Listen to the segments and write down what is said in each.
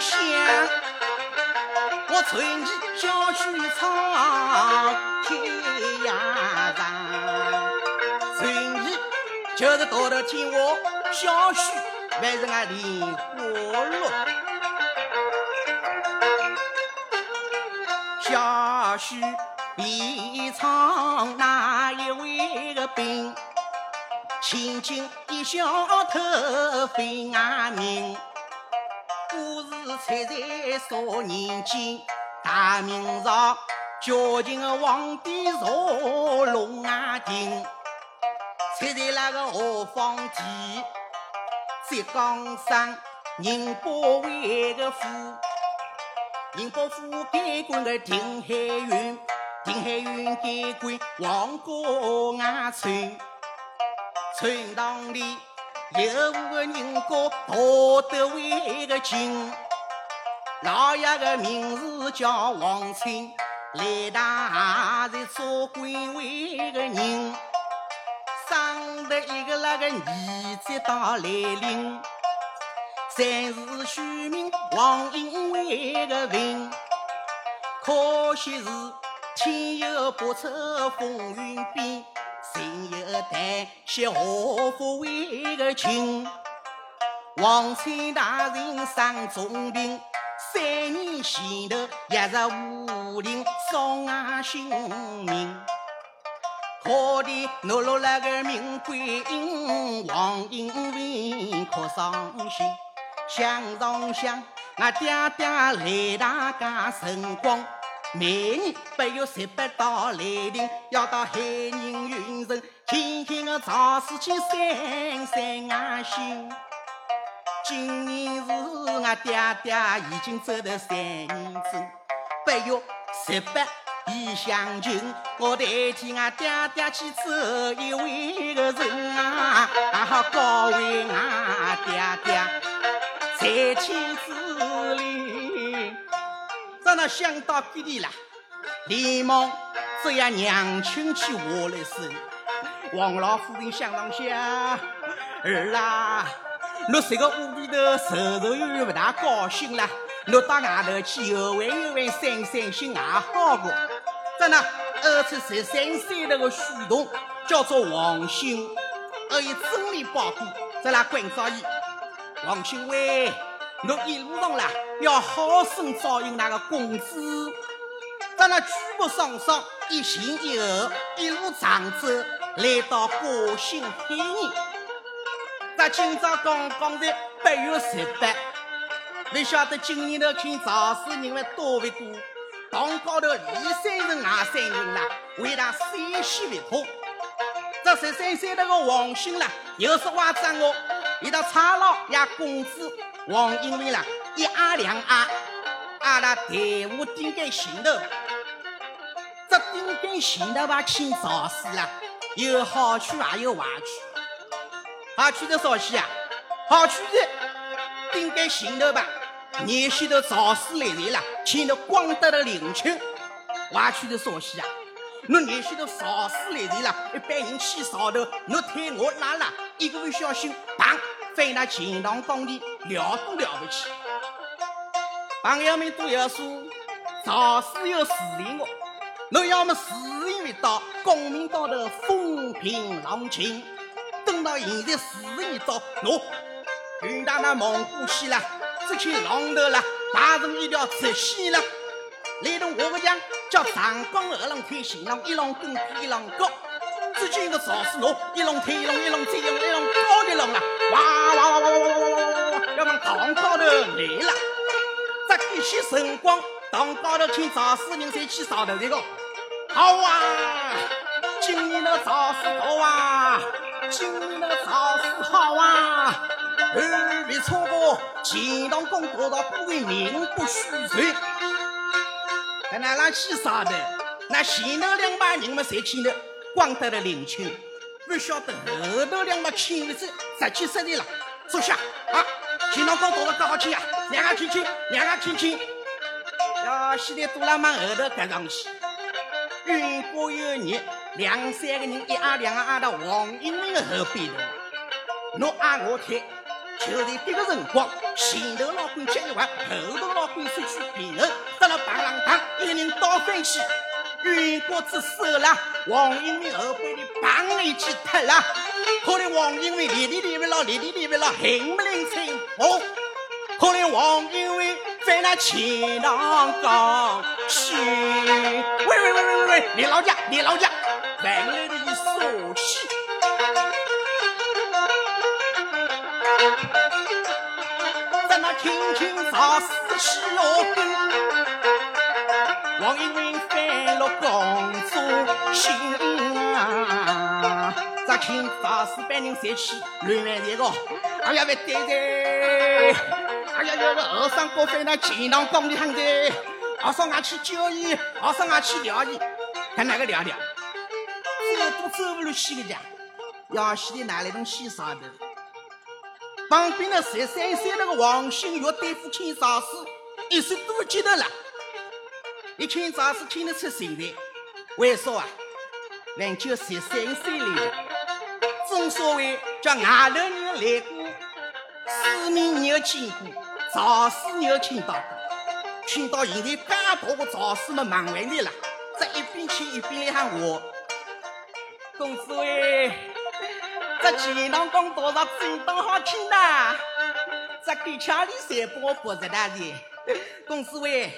想，我春季小许草天涯上，春季就是到头听我小许，还是俺莲花落。小许边唱哪一位个兵？轻轻一笑透飞俺名。故事出在少年间，大明朝嘉靖的皇帝坐龙啊亭，出在那个何方地，浙江省宁波湾个府，宁波府改管个定海县，定海县监管黄果岸村，村堂里。有五个人家道德为个亲，老爷个名字叫王清，来大是做官为个人，生得一个那个儿子到来临，三是取名王英为个名，可惜是天有不测风云变。人有胆识何福为个情？王参大人生重病，三年前头一日武林伤俺性命。可怜落落那个名贵英王英文可伤心。想上想，俺爹爹来大家辰光。每年八月十八到来临，要到海宁云城，轻轻的朝思去散散俺心。今年是俺爹爹已经走得三年整，八月十八已相亲，我代替俺爹爹去走一回个人啊，好告慰俺爹爹在天之灵。让他想到这里了，连忙这样娘亲去话来说：“王老夫人想当下，儿啊，侬这个屋里头愁愁又又不大高兴了，侬到外头去游玩游玩，散散心也好过。真的，二出十三岁那个书童叫做王兴，而以真理报告，在那关照伊，王兴喂。”侬一路上啦，要好生照应那个公子。在那举目双双，一前一后，一路长走，来到过兴海宁。咱今朝刚刚在八月十八，不晓得今年头看朝事人们多不多？堂高头里三人外三人啦，为他三喜不脱。这十三岁那个王兴啦，又是话张我，伊到差佬也公子。王英文啦，一阿两阿，阿拉队伍顶在前头，这顶在前头吧，请朝师啦，有好处也有坏处。好去的啥些啊？好去的顶在前头吧，年前头朝师来来了，请的光得的领情。坏去的啥些啊？侬年前头朝师来来了，一般人去朝头，侬推我拉拉，一个不小心，砰！在那钱塘江里了都了不起，朋友们都要说，赵氏有事情哦。侬要么事情未到，功名到头风平浪静。等到现在事情到，喏，云大那蒙古戏了，这去浪头了，大成一条直线了。来到我个讲，叫长江二浪推新浪，一浪更比一浪高。只见一个赵氏喏，一浪推一浪，一浪再一浪，一浪高的浪了，哇！堂高头来了，这一些辰光，堂高头请赵夫人再去上头这个，好啊！今年的赵氏好啊！今日造势好啊！呃，没错坡，钱塘江大道不为民不虚传。那那啷去啥呢？那前头两排人嘛，侪去了，光得了领秋，不晓得后头两排去了，十七十里了。坐下啊！钱塘江大道搞好去、啊！两个亲亲，两个亲亲。要先在杜拉往后头搭上去，运货又热。两三个人一挨两挨挨到王英文的后背头。侬挨我推，就在这个辰光，前头老倌接一话，后头老倌失去平衡，得了棒浪堂，一个人倒翻去，云锅子手了，王英伟后背里砰一记脱了，可怜王英伟立立立不了，立立立不了，恨不能吹哦，可怜王英伟在那前浪岗去，喂喂喂喂喂喂，李老家，你老家，万来的一手气。在那轻轻砸死西罗沟，王英云翻了公主心啊！砸轻砸死百人三起乱万这个，哎呀，不对的！哎呀，要个二三哥翻那钱塘江里喊的，二嫂俺去救伊，二嫂俺去撩伊，看哪个撩撩？都走不了西个家，要西的哪来东西啥的？旁边的十三岁那个王新月对付青少师，一岁多记得了。一青少师听得出神来，为啥啊？人就十三岁了。正所谓叫外头人来过，世面没有见过，赵氏没有听到过。听到现在介大个赵氏们忙完的了，这一边去一边来喊我，公子喂。这钱塘江多少真当好听呐！这给家里三包不值大的。公子喂，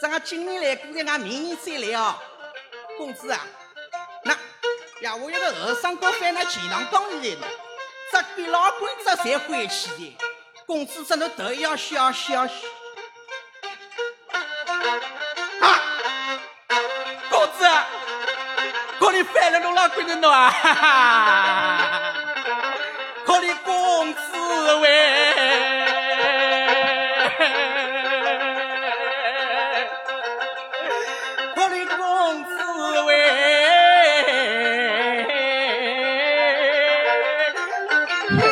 这俺今年来过的，俺明年再来哦。公子啊，那呀，我有个二三哥翻那钱塘江里来了，这给老鬼子才回去的。公子这侬头要小小你翻了侬老鬼子侬啊！哈哈。可怜公子喂，可怜公子喂，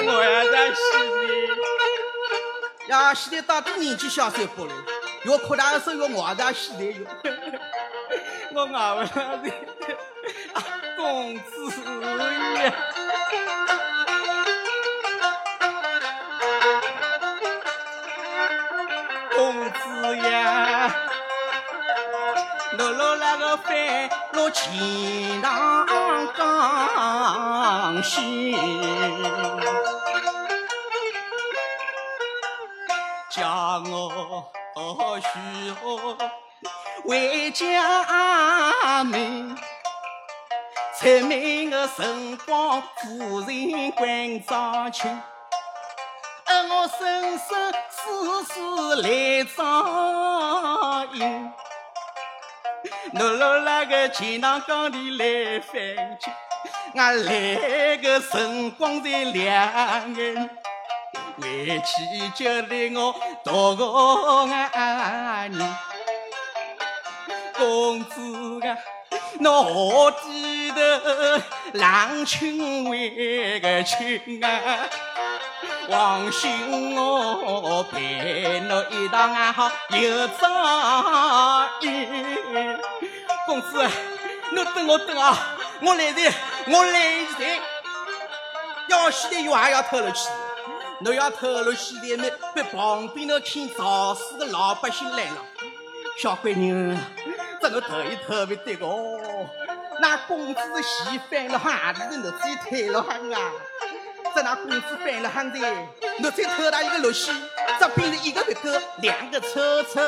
我要在西的，呀西的到底年纪小三不了，越扩大的时候越我在西的哟，我熬不了的，公子呀。公子呀落落那个飞落钱塘江西，辰光夫人关照亲，而我生生世世来照应。落落那个钱塘江里来翻去，我来个辰光才两眼，回去就来我大个爱人。公子啊，侬何记得郎君为个亲啊？王兄，我陪侬一道俺好有朝一公子，侬等我等啊，我来人，我来人。要死的又还要偷了去，侬要偷了去的没被旁边那听早市的老百姓来了。小闺女，这侬头一头不对哦，那公子的戏翻了哈，你的自己退了哈啊。在那公子翻了汉的，我再偷他一个乐西，这变成一个不够，两个臭臭。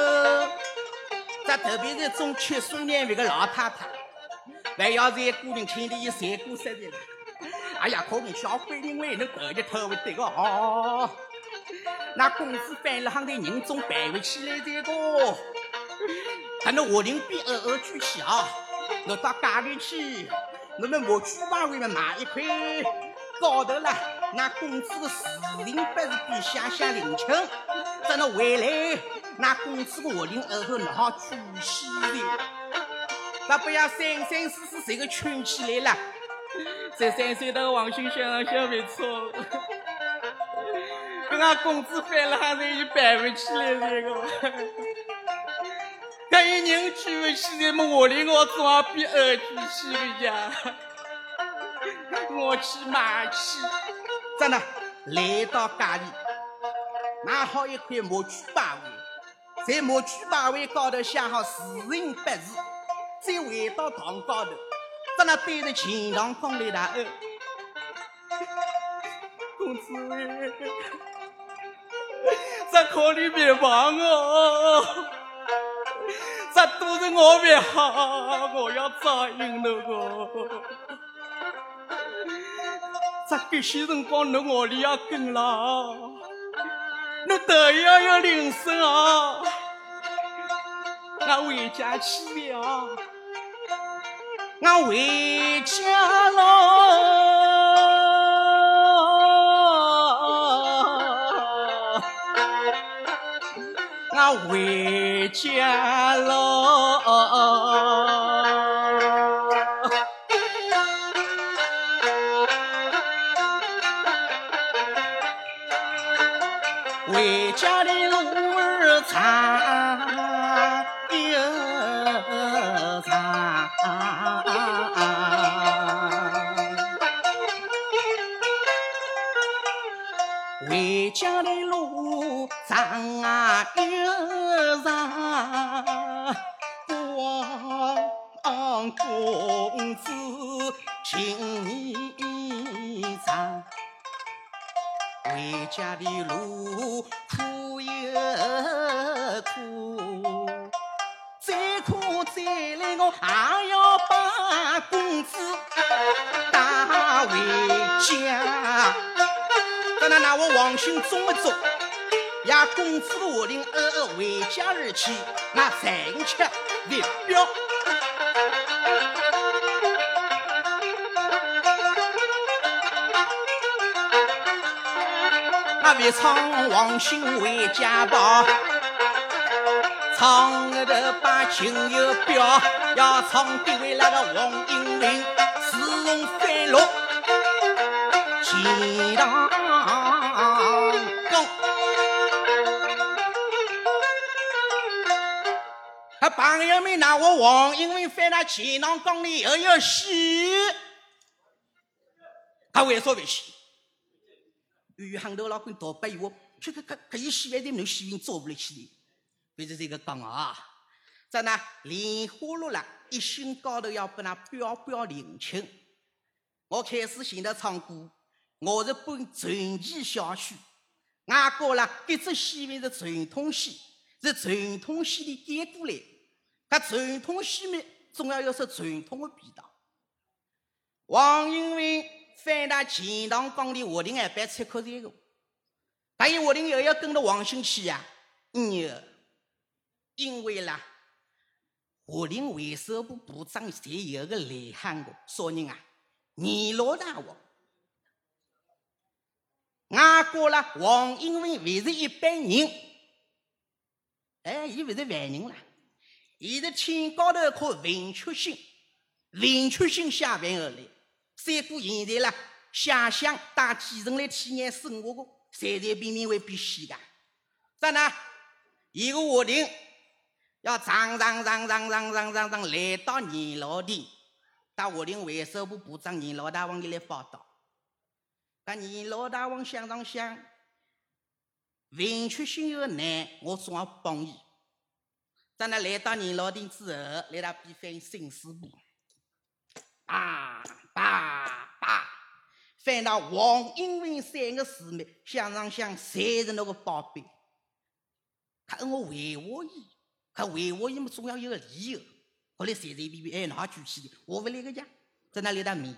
这特别是种吃素年味的老太太，还要在姑娘请的一三姑三的。哎呀，可能小鬼灵为侬头就偷不得个哦。那公子翻了汉的人中摆不起来这个，看那华林边偶尔举起啊，我到家里去，我们莫去把外面买一块。高头了，那公子的四邻八是比乡乡邻亲，等侬回来，那公子的活灵后头闹出息的，那不要三三四四这个圈起来了。十三岁的王星想想没错，跟俺公子翻了还是就办不起来这个。那一人举不起来么？我灵我总要比二举起的呀。我去买去，真的来到家里，买好一块木具把位，在木具把位高头写好四行八字，再回到堂高头，在那对着钱塘江来大恩。公子，这可里别忘哦，这都是我不好，我要答应那个。这这些辰光，侬屋里要跟了，侬得要有铃声啊！我回家去了，我回家喽。回家喽，公子情长。回家的路苦又苦，再苦再累我也要把公子带回家。等那那我王兄中不中？呀，公子的下令二二回家而去，那残缺未表。那为唱王兄回家宝，唱个头把情又表，要唱对位那个王英明，自从翻落钱塘江。他朋友们拿我王英明翻到钱塘江里又要洗，他为啥不洗？余杭头老倌倒白话，这个可可以洗饭的，侬洗饭做不来起的。为是这个讲啊，在那莲花落了，一心高头要把那表表领情。我开始寻到唱歌，我是本传奇小曲，外国啦，这只戏面是传统戏，是传统戏的改过来。搿传统戏面总要有首传统的味道。王英明翻到钱塘江里下令还办出口这个，但伊下令又要跟着王兴去呀？嗯，因为啦，下令卫生部部长侪有个内行个，啥人啊？你老大王。外国啦，王英文勿是一般人，哎，伊勿是凡人啦，伊是天高头一颗文曲星，文曲星下凡而来。三过现在啦，下乡带几人来体验生活的，随随便便会变戏个。咋呢？伊个下令要上上上上上上上上来到年老店，带下令卫生部部长年老大王伊来报道。搿年老大王想上想，文曲星有难，我总要帮伊。咋呢？来到年老店之后，来他比翻新书部，啊！爸爸，翻到王英文三个字面，想上想，侪是那个宝贝。他跟我回话伊，他回话伊么总要有个理由。后来随随便便，哎，哪举起的？我不来个家，在那里打面。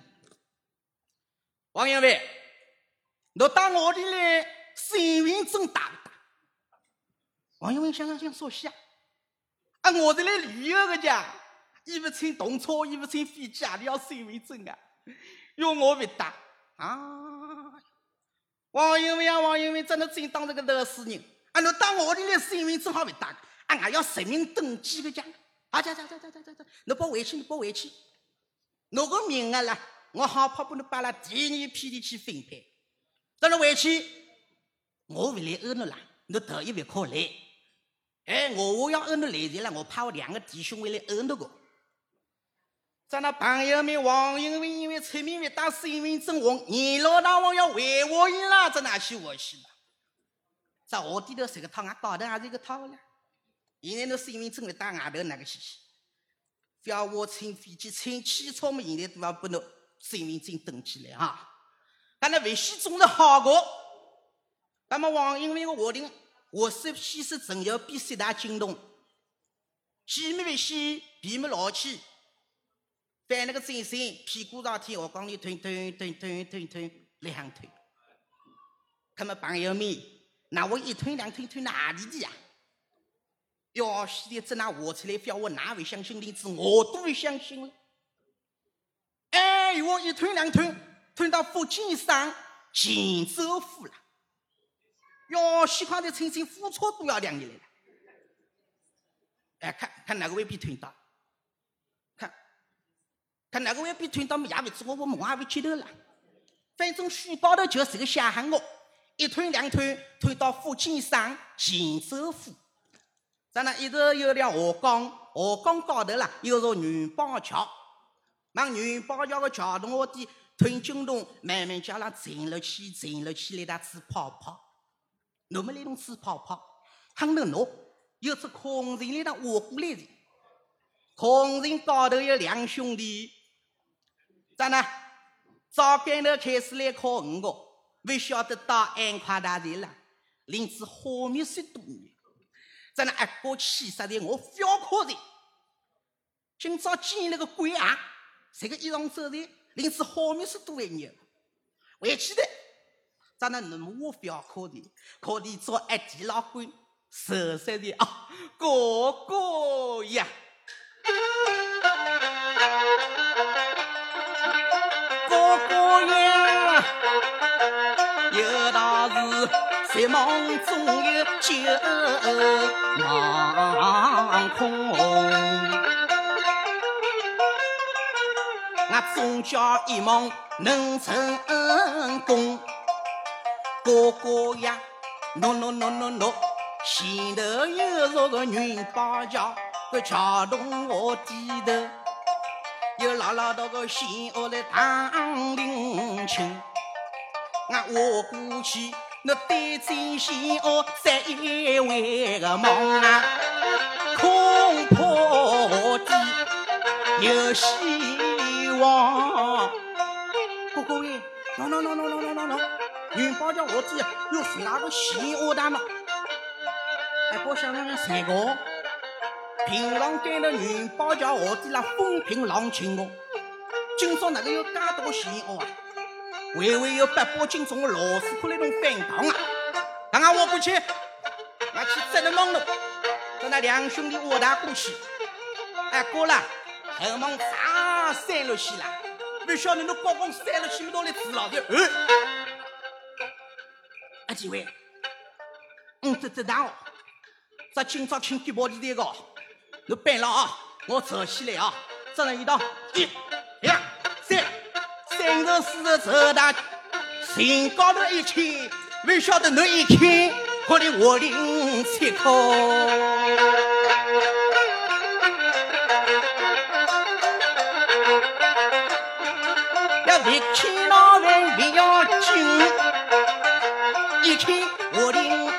王英文，侬到我这里来，身份证打不打？王英文想上想，说瞎。啊，我这来旅游个家，伊不乘动车，伊不乘飞机，哪里要身份证啊？要我不打啊！王英文啊，王英文，真的真当这个老实人啊！侬当我这里身份证好不打啊！俺要实名登记个家啊！走走走走走走走，侬拨回去，侬拨回去，侬个名额啦，我好怕把侬摆了第二批里去分配。等侬回去，我不来讹侬啦，侬头一回可来。哎，我我要讹侬来钱了，我怕我两个弟兄会来讹侬个。咱那朋友们，王英文因为出名不打身份证，王年老大王要回我伊啦，这哪去我去了？在河底头睡个套，俺高头也是一个套呢。现在侬身份证来打外头哪个去？不要我乘飞机、乘汽车么？现在都要把侬身份证登记来啊！但那危险总是好过。那么王英伟的话定，我是先是陈友比三大惊动，既没危险，皮没老气，翻那个正身，屁股朝天，我讲你推推推推推推两推。他们朋友们，那我一推两推推哪里的呀？要现在这那我出来，叫我哪会相信？连子我都会相信了。哎，我一推两推，推到福建省锦州府了。哟，西康的乘乘火车都要两年来了。哎，看看哪个会被推到？看，哪个会被推到？么也不知我我梦也会接头了。反正书高头就是个写喊我，一推两推，推到福建省锦州府。在那一直有条河江，河江高头啦有座元宝桥，往元宝桥的桥洞下底推进洞，慢慢叫人沉了去，沉了去，来打吹泡泡。侬们来弄吹泡泡，喊侬喏，有只空人来那划过来的，空人高头有两兄弟，咋呢？早间头开始来考我个，不晓得到安快大队了，林子花米水多呢。在那一过气杀的，我不要哭的。今朝见那个鬼啊，这个衣裳走的，临时好面是多一年。回去的，在那那么我不要哭的，哭的做一地老鬼，受伤的啊，哥哥呀，哥哥呀，有道是：在梦中有酒难空。我忠孝一梦能成功。哥哥呀，喏喏喏喏喏，前头有座个云包桥，个桥洞我记得。有老老多个仙娥来荡灵清，我过去。那对阵仙娥三位个梦啊，恐怕的有希望。哥哥喂，喏喏喏喏喏喏喏喏，云宝桥下底有十哪个仙娥的嘛？哎，我想想看，三个。平常间的元宝桥下底那风平浪静哦，今朝哪能有介多闲恶啊？微微有八宝金钟的老师傅来弄翻堂啊！刚刚我过去，我去责了忙了，跟那两兄弟我打过去，哎过了，后门啥三了去了？不晓得侬高光三了去没到来治老的？嗯，啊几位，嗯这这大哦，咱今朝请地保地这个，你办了啊！我走起来啊！这人一道，一、两、三。三十四十走大，心高头一牵，不晓得侬一牵，可能我领七口。要别牵老人，别要紧，一牵我领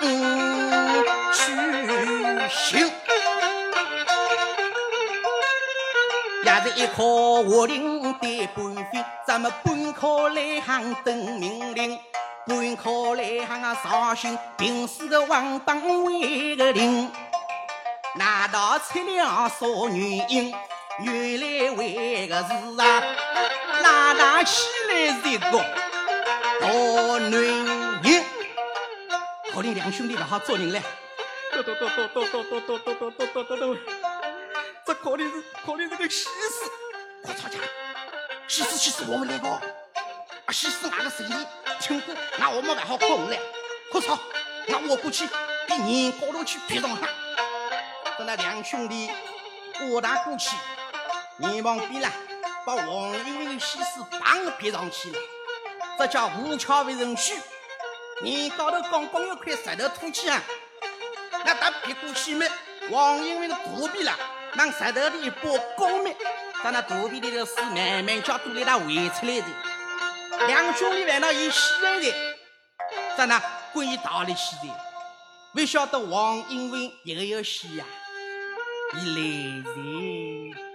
去行。是一颗我领的半飞，咱们半颗来行等命令，半颗来行啊绍兴平时的王帮为个令。难道出了啥原因？原来为个是啊，哪哪起来是一个大男人？可怜两兄弟不好做人了，哆哆哆哆哆哆哆哆哆哆哆哆。这可能是可能是个西施，快吵架！西施西施，我们两个啊，西施哪个声音？听过？那我们还好困了，快吵！那我过去给人高头去劈上他。等那两兄弟我打过去，人旁边了，把王英英西施棒劈上去了。这叫无巧为人虚，人高头刚刚有块石头凸起啊，那他别过去没？王英英的肚皮了。拿石头里一把弓灭，在那肚皮里头水慢慢叫都来他围出来的。两兄弟烦恼一洗来的，在那滚一道里去的。不晓得王英文一个游戏呀，你来在。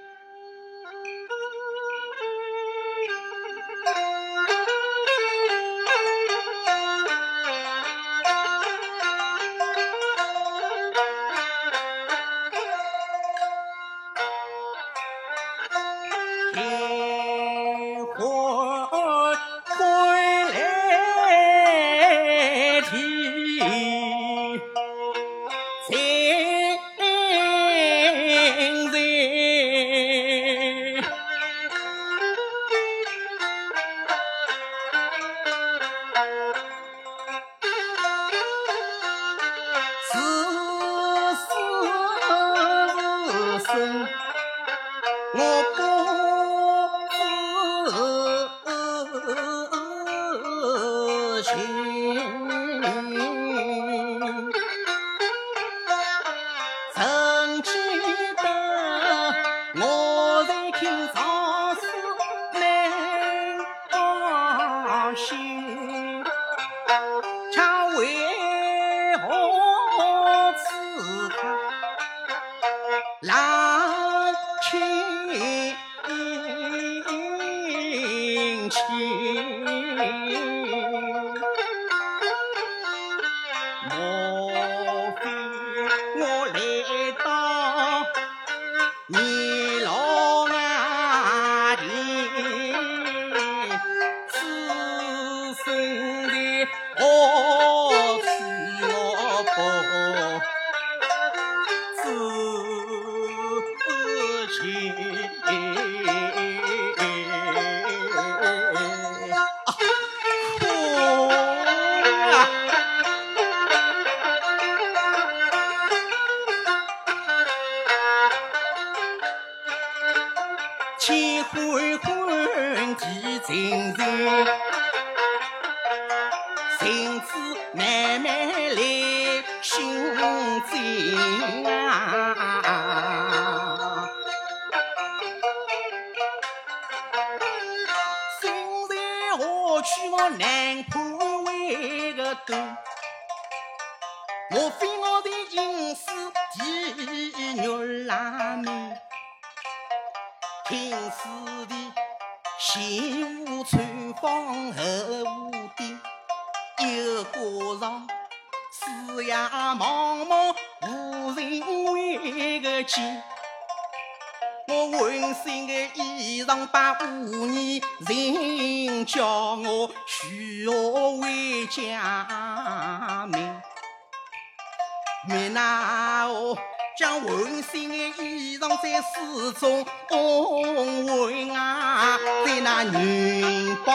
衣裳在水中混啊，在那云宝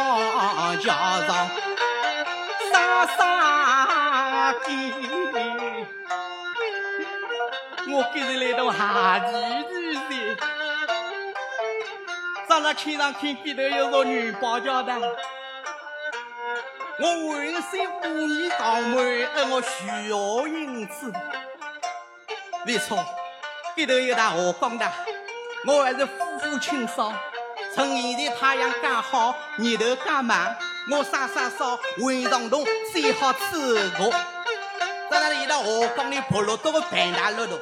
桥上沙沙地，我今日来到下地的山。上了天上看边头有座女宝桥的，我浑身五年长满，而我虚耗银子。没错，边头有大河光的，我还是夫妇清爽。趁现在太阳刚好，日头刚满，我洒洒扫，混上洞，最好吃个。在那里到河光里跑落多个半大路头，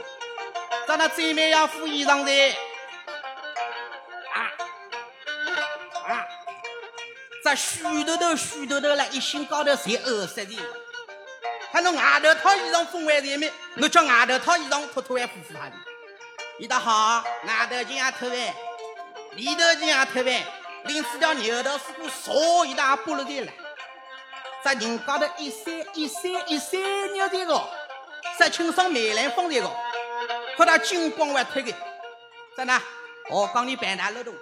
在那最美要副衣裳的。这虚头头、虚头头了，一心高头侪饿死的。他侬外头套衣裳风完才没，侬叫外头套衣裳脱脱完呼呼他的。伊倒好，外头件也偷饭，里头件也偷饭，拎四条牛头丝裤，烧一大菠萝的了。这人高头一山一山一山牛的个，这清爽梅兰风的个，和他金光外脱的。在哪？河江里办大楼头。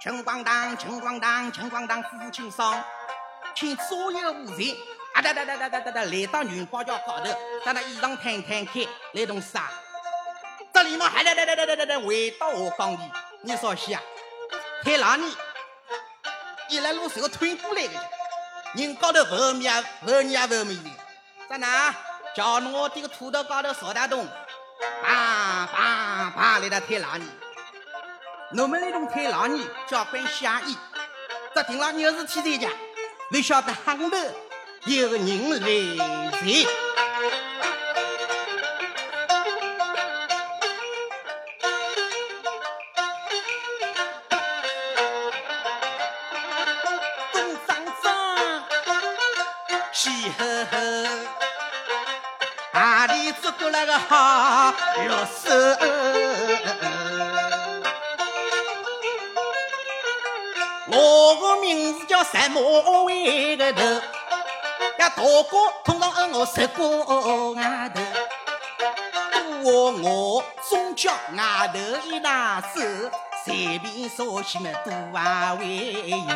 青光当，青光当，青光当，夫妇清爽，请所有无人啊哒哒哒哒哒哒哒来到云宝桥高头，在那衣裳摊摊开，来动啥？这里嘛还哒哒哒哒哒哒回到河江里，你说些啊？太郎呢？一来路是个推过来的，人高头不面不面也不面的，在哪？叫我这个土豆高头扫大洞，啊啊啊！来到太郎呢？我们那种太老年交关下意，只听了有事体在家，不晓得巷头有人来在。喜呵呵，哪里做过那个好乐事？我的名字叫什么为个头？呀，大哥通常喊我十哥外头，我我总叫外头一大手，随便说些么多啊为有。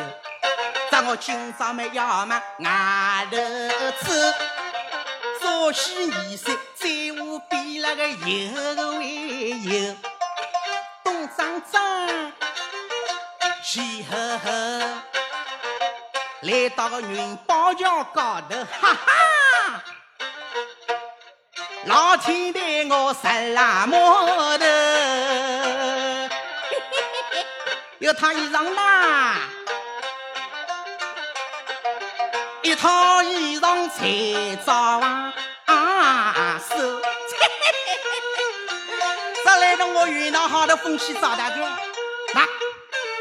我今朝么要么外头走，早些二岁，在我比那个有个为有，东张张。西呵呵，来到个云宝桥高头，哈哈！老天待我十拉摩头，有套衣裳啦，一套衣裳才早啊收。这 来到我云南好的风气早大哥，那。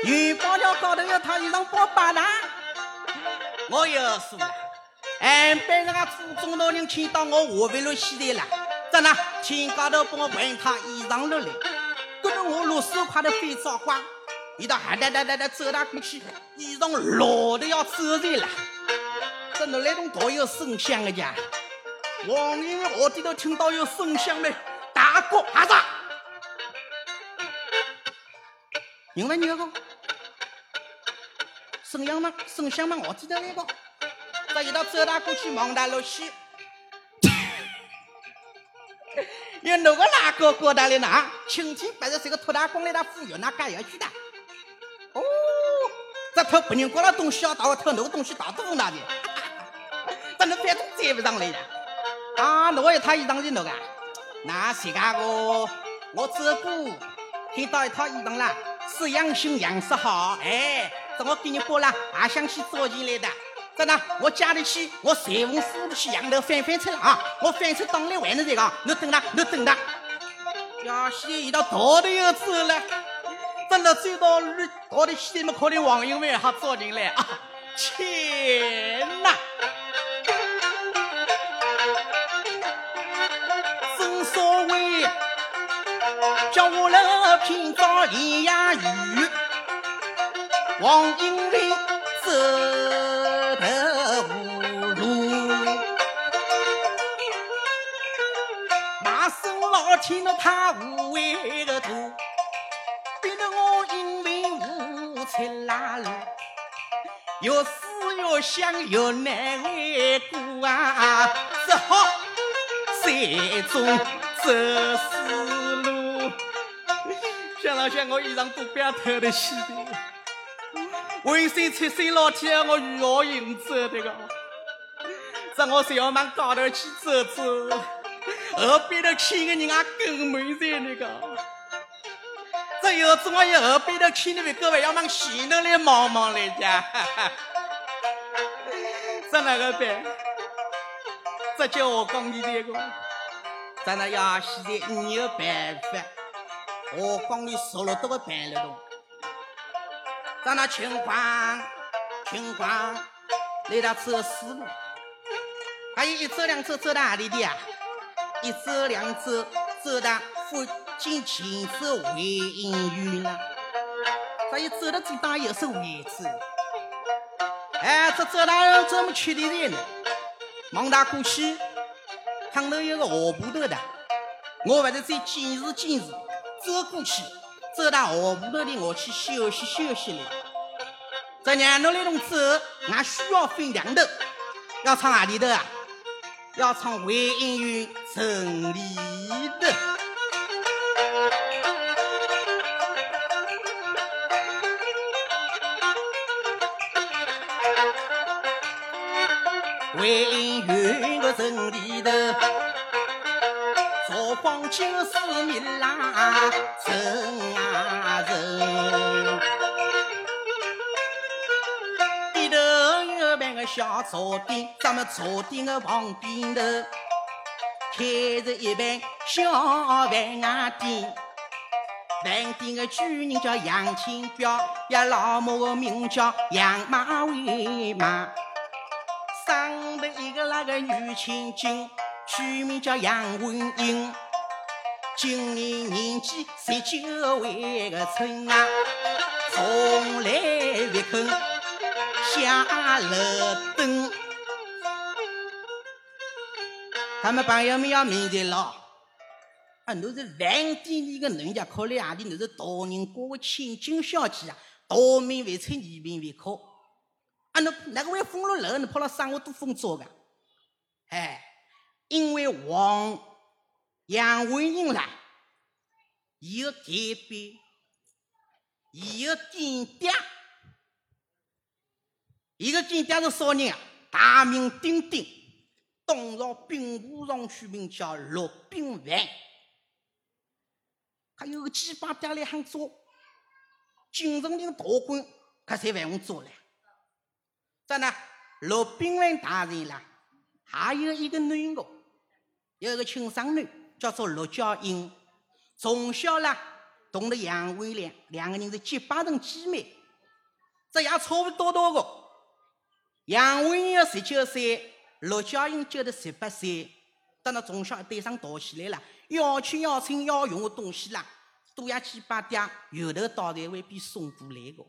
云宝桥高头一套衣裳包八大，我又说了，俺班那个初中老人请到我下围路西头了，咋呢？请高头帮我换套衣裳落来，跟着我落手快的飞早光，一到哈哒哒哒哒走到过去，衣裳落的要走人了，这哪来种大有声响的家？王爷我低头听到有声响没？大哥，阿子，因为你那个。沈阳嘛，沈香嘛，我记得那个，这一道走大过去，望大路西，有那个哪个过大的呢？青天白日是个托大公来他富有，那干要去的。哦，这偷别人过了东西啊到我偷那个东西到都哪里？这能反正追不上来的。啊，那我一套衣裳的那个，那谁家个？我走过，看到一套衣裳啦，是样新样式好，哎。这我给你播了，还想去找钱来的？真的，我家里去，我随风扶起羊头翻翻车了啊！我翻车当来还能这个？你等他，你等他。呀，现在一到道都要走了，真的走到路道的西面，可能王英伟还找进来啊！钱呐！叫我来拼早一呀雨。王英林走投无路，马生老天那他无为的多，逼得我因为无出拉路，越思越想越难为过啊，只好山中走死。想了想，我衣裳都不要脱的洗的。为谁出生老天，我如何行走的个？在我想要往高头去走走，后边头看个人啊更美在那个。这有子我一后边头看的位各位要往前头来望望来着。这哪个办？这叫我讲你这个，咱那要现在你有办法，我讲你说了都会办得动。到那情况，情况来到走死路，还有一走两走走到哪里的呀？一走两走走到附近前手回音院了。这一走到最大又是位置，哎，这走到怎么确定的呢？望到过去，旁头有个河铺头的，我还是在监视监视，走过去。走到河铺头里，我去休息休息了。这娘侬来弄走，俺需要分两头，要唱哪里头啊？要唱回音院城里头。回音院个城里头。朝光就是米拉城啊城，里头有半个小茶店，咱们茶店的旁边头开着一盘小饭店，饭店的主人叫杨清标，呀老母的名叫杨马伟马，上头一个那个女千金，取名叫杨文英。今年年纪十九岁个春啊，从来不肯下楼登。他们朋友们要明白了，啊，侬是饭店里个人家考虑何里？侬是大人国个千金小姐啊，大名为出，二名为考。啊，侬哪个会封了楼？侬跑了生活多封早个？哎，因为王杨文英啦，伊个改变，伊个干爹，伊个干爹是啥人啊？大名鼎鼎。东朝兵部尚书名叫骆宾凡，还有个鸡巴爹来喊做京城的大官，可才为我做了。再呢？骆宾凡大人啦，还有一个女儿，有一个亲生女，叫做陆娇英。从小啦，同了杨维良两个人是结拜成姐妹，这也差不多多个。杨维良十九岁。陆娇英九的十八岁，等到从小一对上大起来了，要吃要穿要用的东西啦，都要去把爹由头到尾为边送过来的。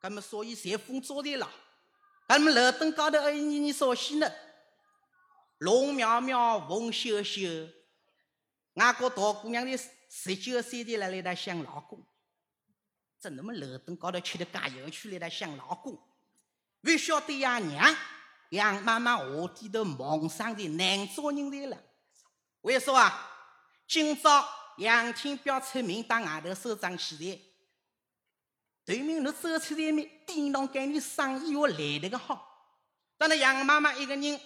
那么所以才封早的了。那么楼顶高头还有你你啥戏呢？龙苗苗，凤秀秀，外国大姑娘的十九岁的来来来想老公，在那么楼顶高头吃的加油去来来想老公，不晓得呀娘。杨妈妈下低头梦上的难做人来了。为啥啊？今朝杨天彪出名到外头收账起来，对面侬走出来面，叮当给你生意我来得个好。当然杨妈妈一个人，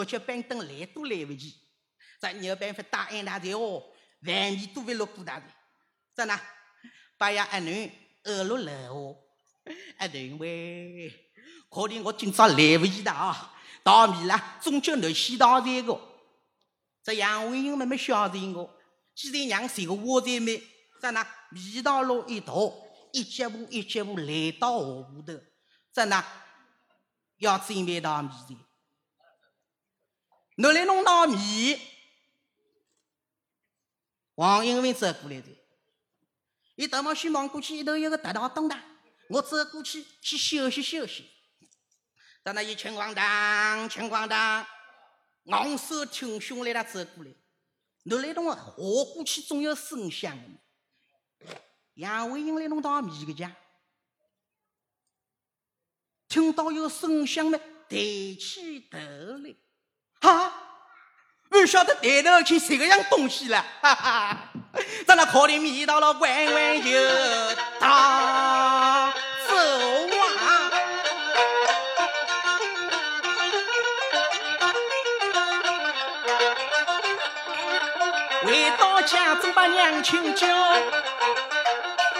多吃板凳来都来不及，咱没有办法答应他的哦，万米都会落过大的。咋呢？把呀阿囡饿落了哦，阿囡喂。可能我今朝来不及了啊！稻米啦，终究能先到这个。这杨文英妹妹晓得我，既然娘是个窝在妹，在那米道路一倒，一脚步一脚步来到河湖头，在那要准备稻米的。侬来弄稻米，王英文走过来的，一大毛须望过去，一头有个大道东的，我走过去去休息休息。在那一青光当，青光当，昂首挺胸来他走过来。侬来弄啊，活过去总有声响。杨伟英来弄到米个家，听到有声响呢，抬起头来，哈，不晓得抬头去谁个样东西了，哈哈，在那靠里米到了弯弯就到。回到家，中把娘亲叫，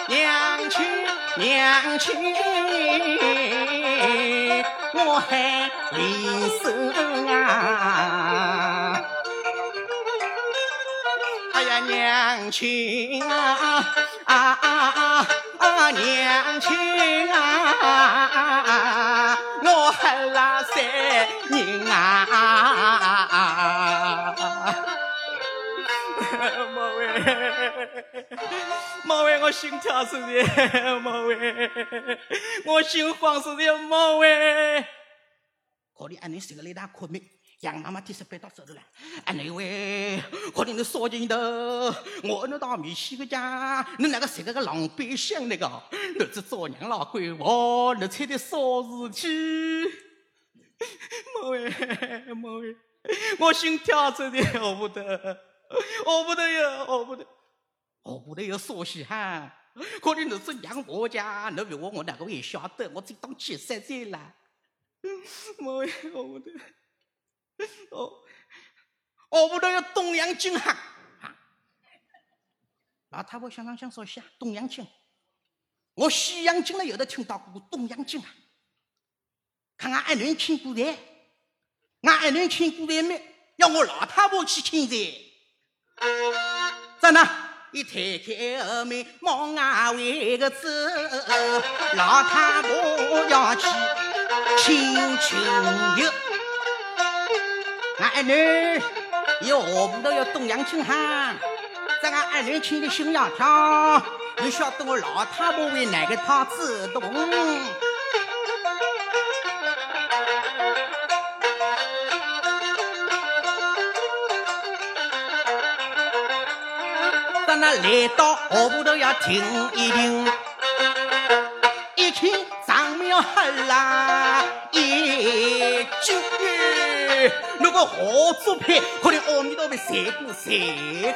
娘亲，娘亲，我还离身啊！哎呀，娘亲啊啊啊啊！娘亲啊，我还那三人啊！莫为，莫为我心跳死的，莫为我心慌死的，莫为。可怜俺你是个雷大苦命，杨妈妈第十八到手头了。俺你喂，可怜你少劲头，我那到米西个家，你那个是个个狼狈相那个，你这做娘老鬼娃，你猜的啥事体？莫为，莫为，我心跳死的，我不得。我不得呀，我不得，我不得有说戏哈。可能你是娘婆家，你问我，我哪个也晓得？我只当七十岁了。妈呀，我不得，哦，我不得有东洋金哈。老太婆想想想说下，东洋金。我西洋金呢，有的听到过东洋金啊。看俺二人亲过来，俺二人亲过来没？要我老太婆去亲噻。在那一推开后门往外围个走，老太婆要去请亲友，俺儿女有何不都要东阳请哈？在俺儿女请的新丫头，你晓得我老太婆为哪个他自动？来到何不都要听一听？一听张庙喊啦一句，那个何主牌，可能阿弥陀佛谁过谁？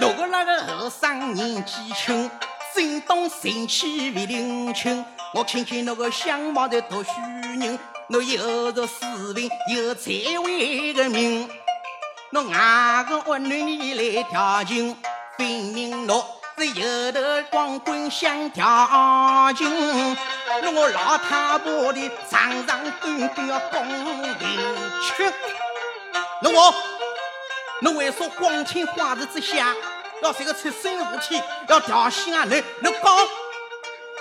那个那个和尚年纪轻，心动神气为灵清。我看看那个相貌的读书人，那有着斯文有才为个名。侬外个恶女你来调情，分明侬是有头光棍想调情。那我老太婆的长长短短要宫廷去，那我，侬为啥光天化日之下，要这个出生无气，要调戏啊？侬侬讲，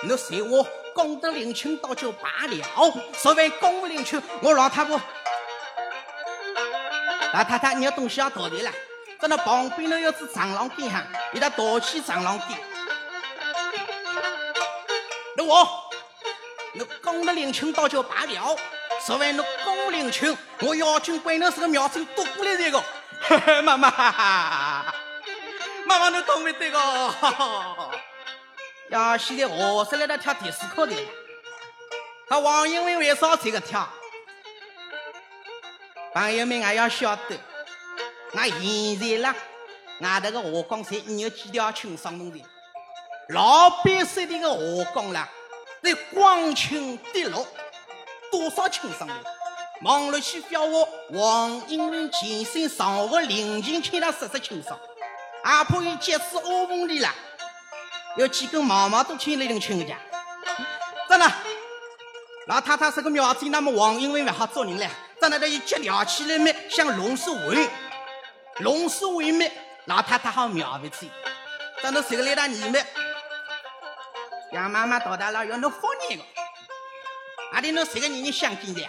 侬随我功德领情倒就罢了，所谓功不领情，我老太婆。老太太，你要东西要到地了，在那旁边呢有只长廊边哈，你得倒起长廊边。那我，那功德领情倒就罢了，所谓那功领情，我要军归那是个苗军夺过来这个。妈妈，妈妈你懂没得个？呀，现在何时来到跳第四课的？他王英文为啥这个跳？朋友们，还要晓得，那现在啦，俺这个河江山有几条清爽弄的，老百姓的个河江啦，在光清滴落，多少清爽的。忙了去叫我王英文前身上个临近看他实实清爽，阿婆伊结次欧风里啦，有几根毛毛都牵来领亲家。真的，老太太是个苗子，那么王英文不好做人了。在那里一脚跳起来么？像龙狮尾，龙狮尾么？老太太好苗不起。在那谁个来打你们？杨妈妈到达了要侬放你个，阿弟侬谁个年年想进的？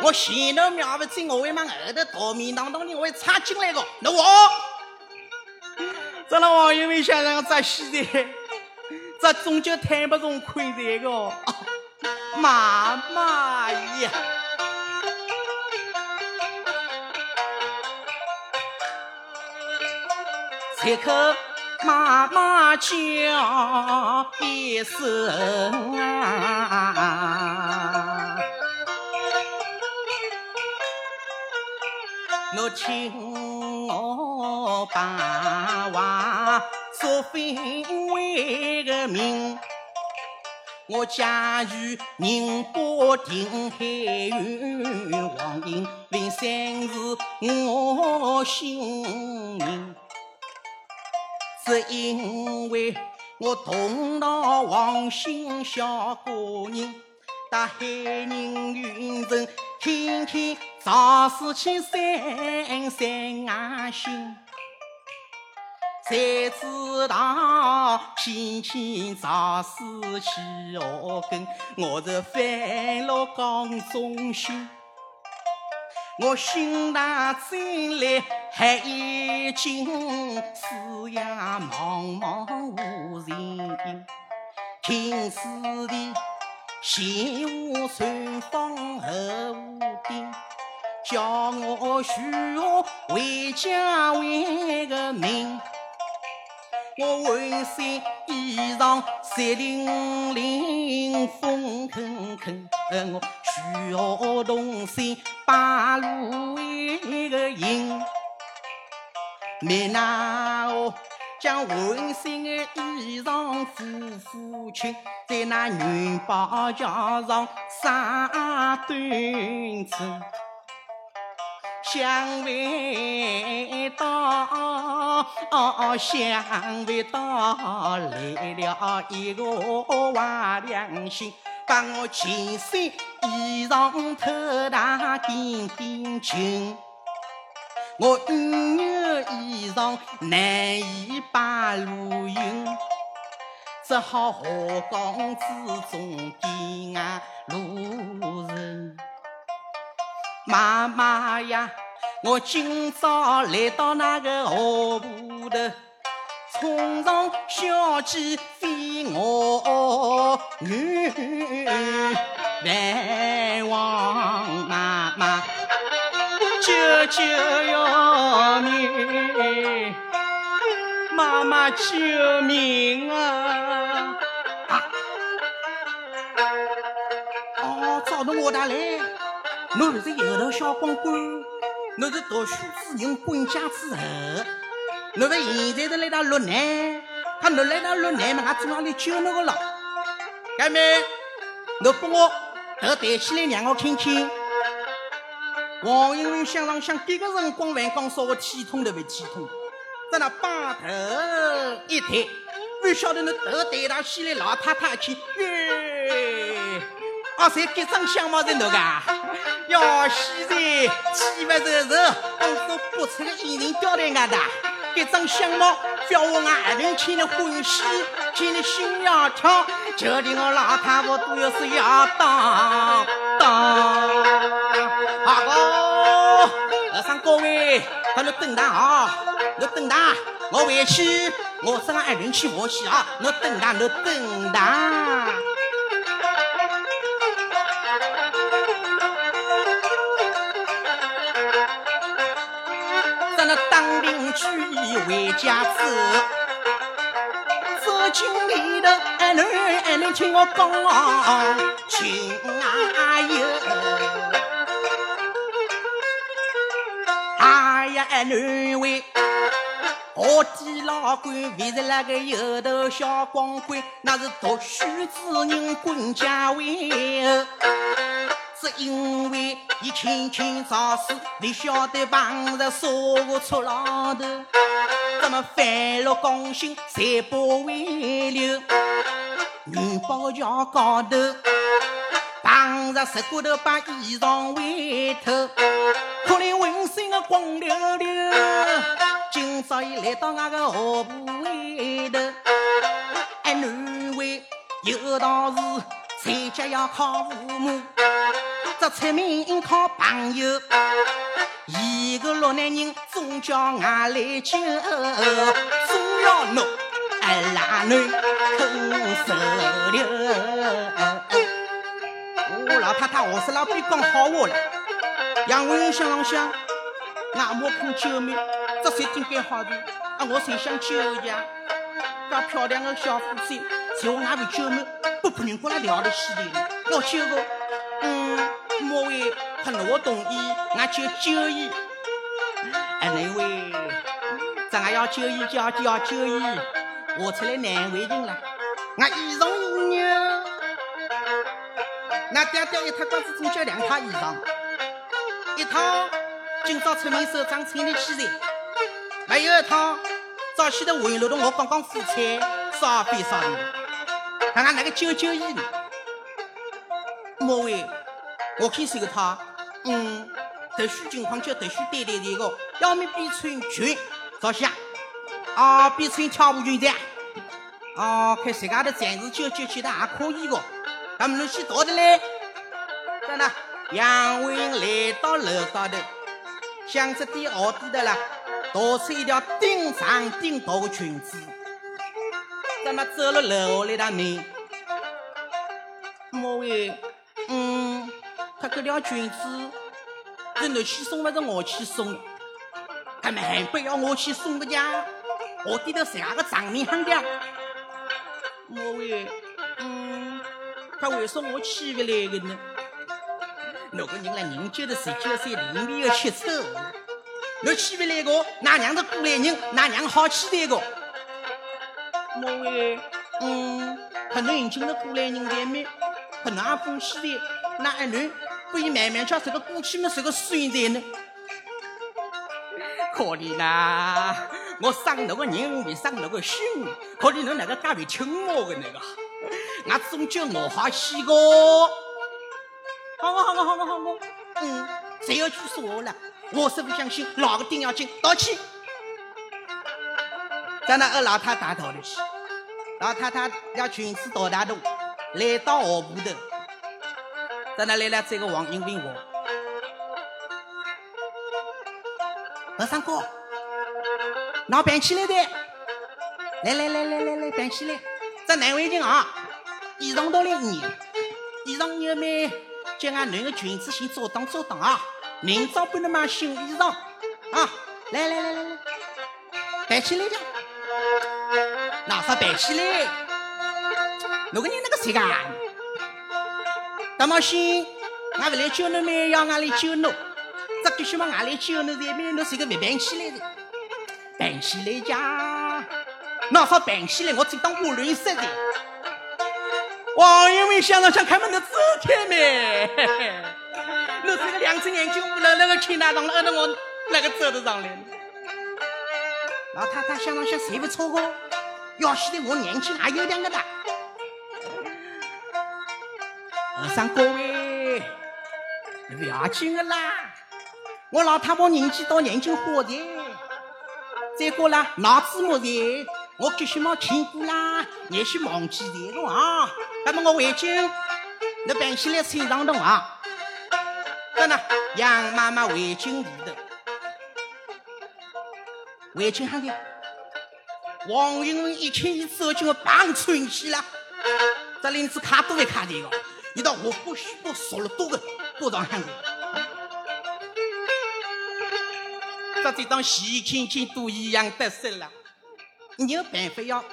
我前头苗不起，我会往后头逃命当当的，我会插进来个。那我，这那王一梅先生在西的，这终究谈不中亏这个。妈妈呀！此刻妈妈叫一声啊，我请我把话说分为个明。我家住宁波定海县，黄英林三是我姓名。是因为我同到黄姓小姑娘，到海宁云城天天造事去散散爱心，才知道天天造事去学根，我是烦恼讲中心。我心大真来海已尽，四野茫茫无人。听此地闲话传芳后顶，叫我如何回家为个名。我浑身衣裳湿淋淋，风腾腾，我许我动心。八路一个营，没那哦，将浑身的衣裳呼呼穿，在那元宝桥上撒短针。想未到，想未到，来了一个坏良心。把我前身衣裳偷大点点情，我女儿衣裳难以把路用，只好下岗之中见啊路人。妈妈呀，我今朝来到那个河埠头，冲上小鸡飞我远，万望妈妈救救要命！妈妈救命啊！啊哦，找到我大来，侬是油头小光棍，侬是读书之人，管家之后，侬不现在是来到落难，他侬来到落难嘛，我总要来救侬个了？干妹，侬把我头抬起来，让我看看。王英云想上想，这个辰光还讲说个体痛的不体痛？在那把头一抬，不晓得你头抬到起来，老太太去，耶！啊，才这张相貌在那个，要，现在气不热热，光说不出个眼神掉在外的，这张相貌，叫我爱人看了欢喜，看了心要跳，就连我老太婆都要是要当当。阿哥，二上各位，他们等待啊！你等待，我回去，我上爱人去我去啊！你等待，你等待。当邻居回家走，走进里头，爱人爱人听我讲，亲啊哟，哎呀爱人喂。我的老官为是那个油头小光棍，那是读书之人管家位。是因为伊轻轻造事，你晓得碰着啥个出浪头？怎么翻了钢心，才不回流？元宝桥高头碰着石骨头，把衣裳歪透，可怜浑身个光溜溜。今朝伊来到俺个河埠外头，哎，男为有道是，参加要靠父母，这出名靠朋友。一个老男人总叫俺来救，总要侬哎拉侬肯受留。我老太太，我是老比讲好话了，杨文想想，俺莫肯救命。这才真该好的啊！我才想救呀，这漂亮的小伙子，在我外面救命，不怕人过来聊得起来。要救个，嗯，莫为他我同意，俺就救伊。哎，那位，咱俺要救伊，就要就要救伊，我出来难为情了。俺衣裳一扭，俺爹爹一套光子总叫两套衣裳，一套今朝出门手掌穿的起来。还有一套，早起的回路的我刚刚付菜，烧费烧的，看看那个九九一呢？莫为，我看是个套，嗯，特殊情况叫特殊对待这个，要么比穿裙，早起啊，啊，比穿跳舞裙子，啊，看谁家的暂时九九七的还可以个，咱们先到的嘞。在那，杨伟来到楼高头，想着点好点的了。倒出一条顶长顶大的裙子，怎么走了楼下来的门？莫为，他这条裙子是你去送还是我去送？他们还不要我去送的呀？我低头啥个长面喊的？莫为，嗯，他为什么我起不来的呢？那个人来，人九十九岁，里面要吃丑。你起不来个，那娘的过来人，那娘好起来个。莫为，嗯，可能引进的过来人在面，可能也欢喜的，那一男不以慢慢叫这个过去么？这个孙在呢？可怜呐，我生那个人比生那个孙，可怜侬那个家会听我的那个，俺终究我好起个。好个好个好个好个，嗯，谁要去说了？我是不相信，哪个定要进？道歉。在那二老太打头的去，老太太要裙子大大肚，来到河埠头，在那来了这个王英文我，二三哥，拿办起来的，来来来来来来办起来，这难为情啊，衣裳到了你，衣裳你们叫俺男的裙子先做当做当啊，明早不能买新衣裳啊，来来来来来，办起来的。哪啥办起来？那个人？那个谁干？大毛先，俺不来救你们，要俺来救你。这必须嘛，俺来救你，才免你是个没办起来的。办起来呀！哪啥办起来？我只当我乱说的。王永伟想着想开门的走开没？你这个两只眼睛捂了那个青大上了，摁我那个走得上来？老太太想着想，谁不错过？要晓得我年轻还有两个大。二三各位，不要紧的啦。我老太婆年纪到，年轻火的。再过啦，脑子木的，我必须嘛听过啦，也许忘记这个啊。那么我围巾，你办起来穿上的啊。真的，杨妈妈围巾里头，围巾上的。王云文一听一走进我棒穿起了，这林子卡都会卡的个，一到我不许我说了多个多长汉子，这这当喜庆庆都一样得瑟了，你有办法要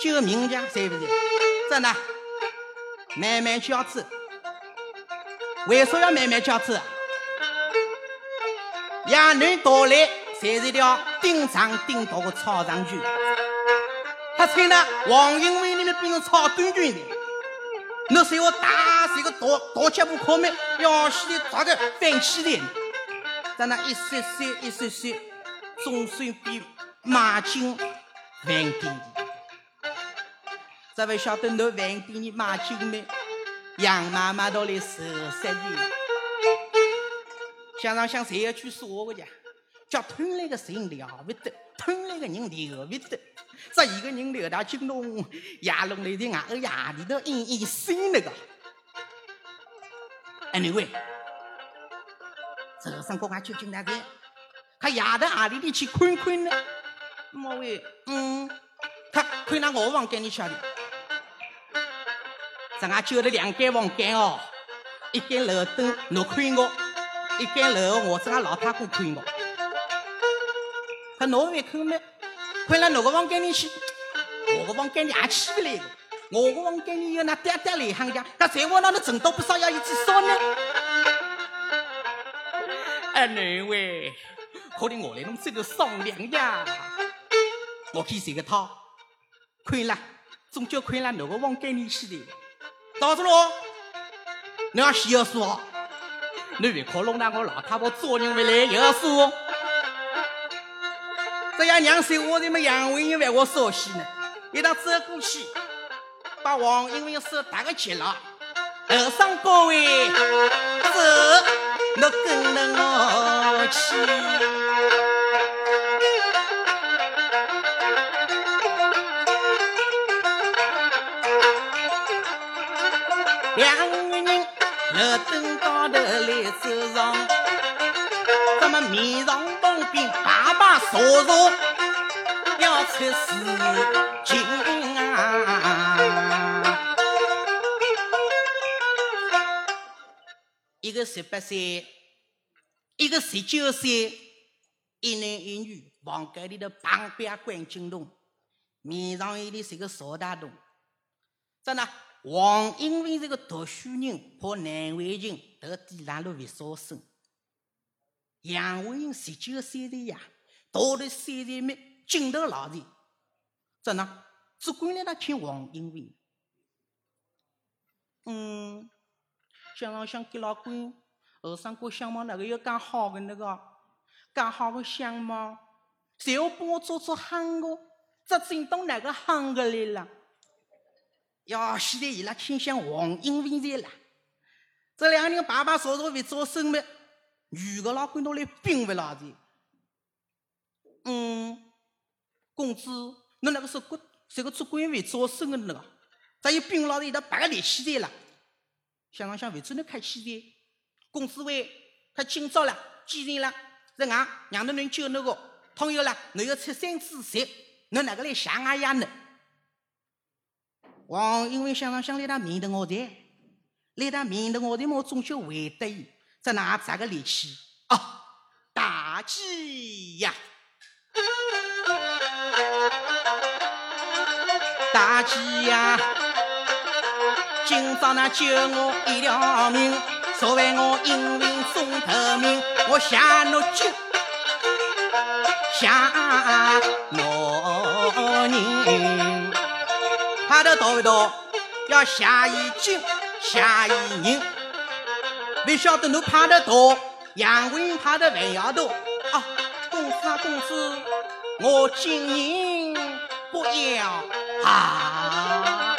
救命家，是不是？真的，慢慢交子，为啥要慢慢交子？两人到来。在一条顶长顶大的草上去，他穿了黄云伟里面变成草短短的，那是我大是个大大脚步靠门，要死的咋个翻起来？在那一岁岁一岁岁，总算比马金万定的。这位晓得那万定的马金没？杨妈妈到来受杀的，想上想谁要去说我家？叫吞来个人了不得，吞来个人了不得。这一个人留到金龙牙龙里的俺牙里头隐隐心那个。哎，你喂，这上哥俺究竟哪个？他牙到哪里里去看看呢？莫喂，嗯，他困那我房间里晓得？这俺就了两间房间哦，一间楼灯侬看我，一间楼我这俺老太公看我。他哪会看呢？看了哪个房间里去？我个房间里也起不来的。我个房间里有那点点雷行家，那在我那里挣到不少，要一起烧呢。哎，哪位？可能我来弄这个商量呀。我去这个套，看了，终究看了哪个房间里去的。到着喽，你要洗要说，你别靠弄那个老太婆做人回来要说。这样娘说我怎么杨文英为我烧戏呢？一道走过去，把王英文手打个结了。二上各位，走，那跟着我去。两个人乐登高头来走上，们面上东边。嫂嫂要出事情啊！一个十八岁，一个十九岁，一男一女，房间里的旁边关金洞，面上有的是个邵大东。真的，王英文是个读书人和难为情都抵挡了不少生。杨文英十九岁的呀。到了三台面镜头老的，怎呢？只管来他听王英文。嗯，想上想给老公后生过相貌那个有讲好的那个，讲好的相貌，谁要帮我做做行个？这真到那个行个来了？要现在伊拉倾向王英文在了。这两个人爸爸说说为做生么？女的老公都来并不老的。嗯，公子，侬那个是过是个做官位做生的那个，咱有兵老子一道八个力气的了。想想想，为什么开汽车？公司为他今朝了，既然了，人家让侬能救那个，同样了，侬要出三次血，侬哪个来想啊呀呢？王因为想想想来他面对我的，来他面对我的，我总想回答伊，这哪咋个力气？哦，大吉呀！大吉呀！今朝那救我一条命，作为我英明送头名，我下诺酒，下诺人，怕得多不多？要谢一酒，下一人，不晓得侬怕得多，杨文怕得还要多。啊，公子啊，公子，我今年不要啊！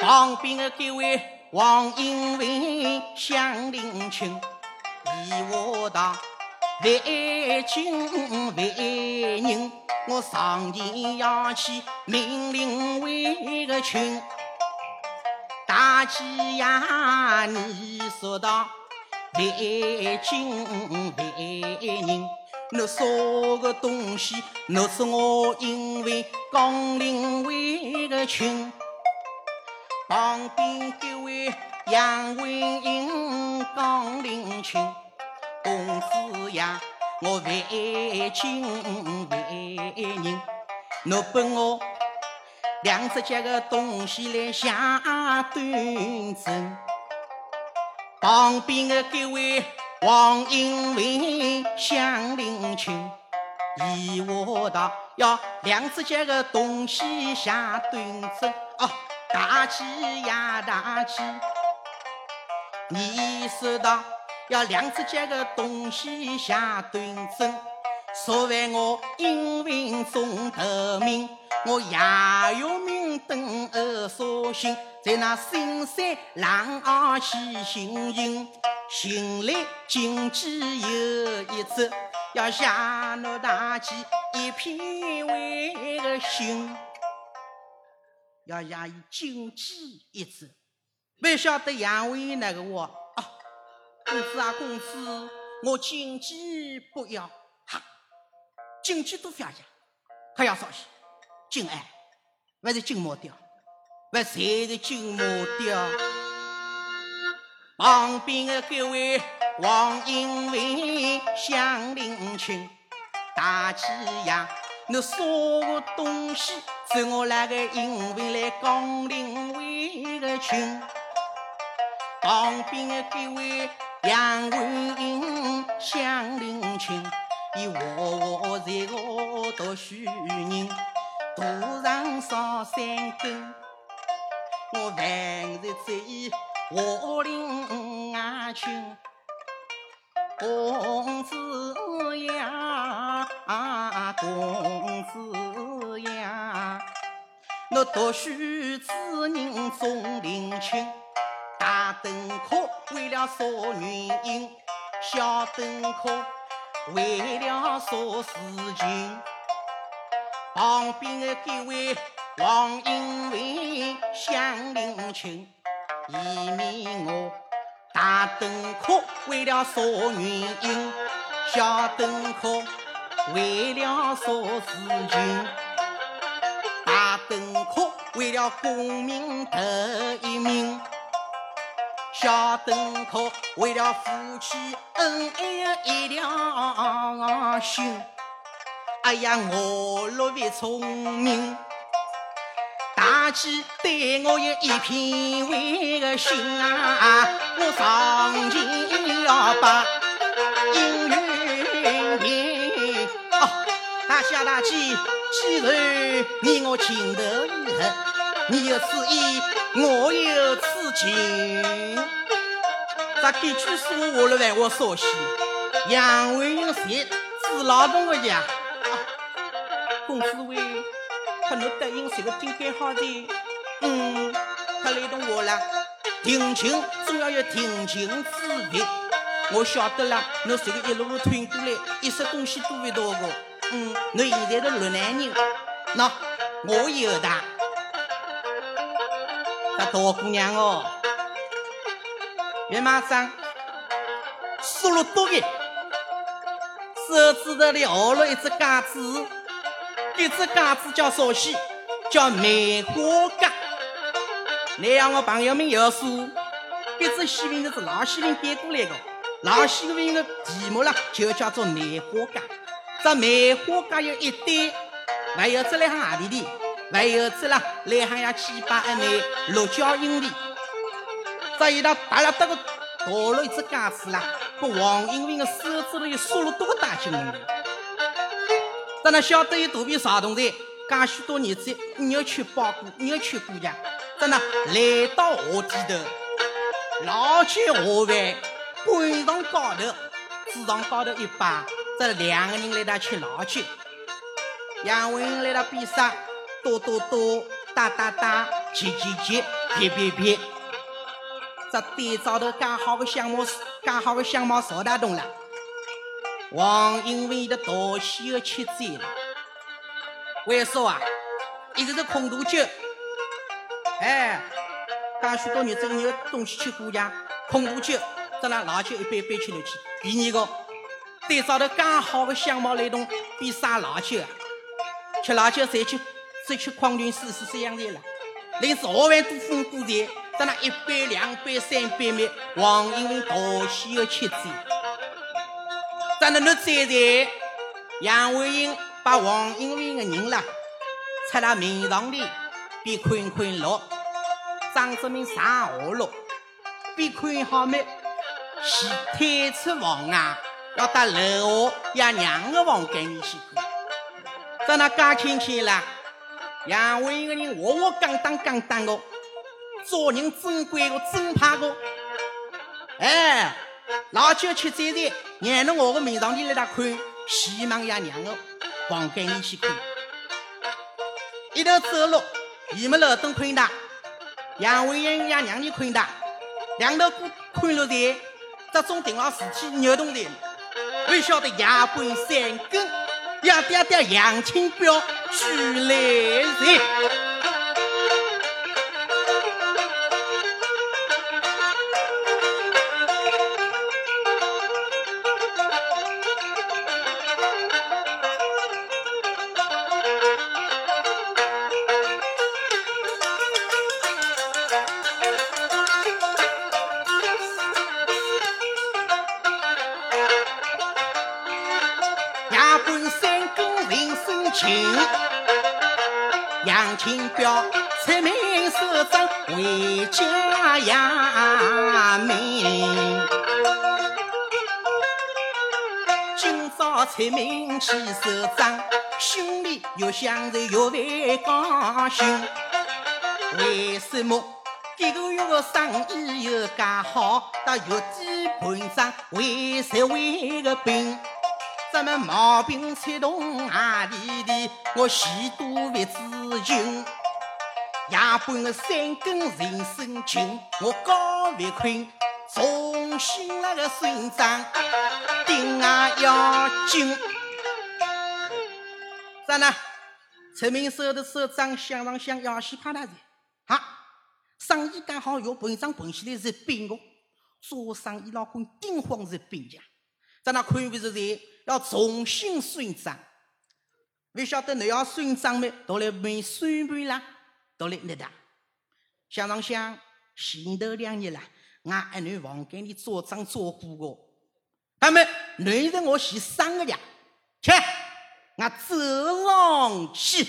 旁边的各位王英文、向林清，依我道为君为人，我上前要去命令为个群。大吉呀，你说道为君为人，那啥个东西？那是我因为刚领为个情。旁边这位杨文英、江林群，公子呀，我为君为人，侬拨我两只脚的东西来下端正。旁边的各位王英文、向林群，依我道要两只脚的东西下端正哦。大气呀，大气！你说道要两只脚的东西下端正，说完我英文中头名，我也有名登二所行，在那深山狼儿去行营，行来荆棘有一只，要下那大吉一片为个心。要压伊禁忌一只，不晓得杨伟那个话啊，公子啊公子，我禁忌不要，哈，禁忌多少呀？还要少些，金爱，还是金毛雕，还谁是金毛雕？旁边的各位王英伟、向林群，大吉呀！那啥个东西？是我那个因为来江陵为个群，旁边的几位杨文英、向林群，伊活活在个读书人，头上烧三根，我凡是在活林外群，公子呀，公子呀。我读书之人钟灵清，大登科为了啥原因？小登科为了啥事情？旁边的几位王英伟、向林清，以免我大登科为了啥原因？小登科为了啥事情？大登科为了功名得一名，小登科为了夫妻恩爱一条心。哎呀，我若不聪明，大姐对我有一片为个心啊！我上前要把姻缘结。哦，大姐，大姐！既然你我情投意合，你有此意，我有此情。这几句说话了万我少些。杨文英谁知劳动的呀？公子为可能答应谁个顶干好的？嗯，他来动我了。定情总要有定情之别。我晓得了，侬这个一路路推过来，一些东西都会到的。嗯，侬现在是越南人，喏，我有的。这大姑娘哦，别马上，输了多的，手指头里握了一只戒指，这只戒指叫啥西？叫梅花戒。你让我朋友们要说，这只喜饼是老喜饼变过来的，老喜饼的题目啦就叫做梅花戒。这梅花戒有一对，还有这来行何里里，还有这啦来行呀七八一内六角银里。这一道大了这个大了一只戒指啦，把王英文的手指头又缩了多大进来？咱那晓得有肚皮啥东西？介许多日子没有去包过，没有去过家。真的来到河底头，捞起河湾，滚上高头，支上高头一摆，这两个人来到去捞酒。杨文来到边上，哆哆哆，哒哒哒，急急急，别别别。这对灶头刚好个相貌，刚好个相貌邵大东了。王英文的大喜又吃醉了，为啥啊？一个是空肚酒。哎，刚许多日子有东西吃过家，空肚酒，咱那老酒一杯杯吃了去。第二个，对灶头刚好个相貌来动，比啥老酒啊？吃老酒再去再去矿泉水是这样的了。临时喝完都分过菜，咱那一杯两杯三杯米，王英文大喜又吃醉。咱那侬再在杨伟英把王英文的人啦，插到名堂里。比坤坤乐，张志明上下路，比坤好没？是推出房啊，要到楼下也让个房给你去看。在那家亲戚啦，杨伟一个人活活刚当刚当的，做人真乖个真怕个。哎，老酒吃再醉，让侬我个面上你来那看，希望也让个房给你去看。一头走路。你们老登困的，杨伟英也让你困的，两头哥困了在，这种定了事体扭动的，不晓得牙关三根，爹爹爹杨青标举来人。出名去首长，心里越想着越为高兴。为什么这个月的生意又介好？到月底盘账为谁为个病？怎么毛病出动哪里的？我许多不知情。夜半的三更人声紧，我高不困，重新那个孙长定啊要紧。咋呢？陈明手的手掌向上想要去怕他子啊！生意刚好要盘账盘起来是病哦，做生意老公顶慌是病家。在那看不是在要重新算账，不晓得你要算账没？都来问算盘啦，都来那的。想上想，前头两日啦，俺一女房间里做账做过个，他们男人我先生个呀，去，我走上去。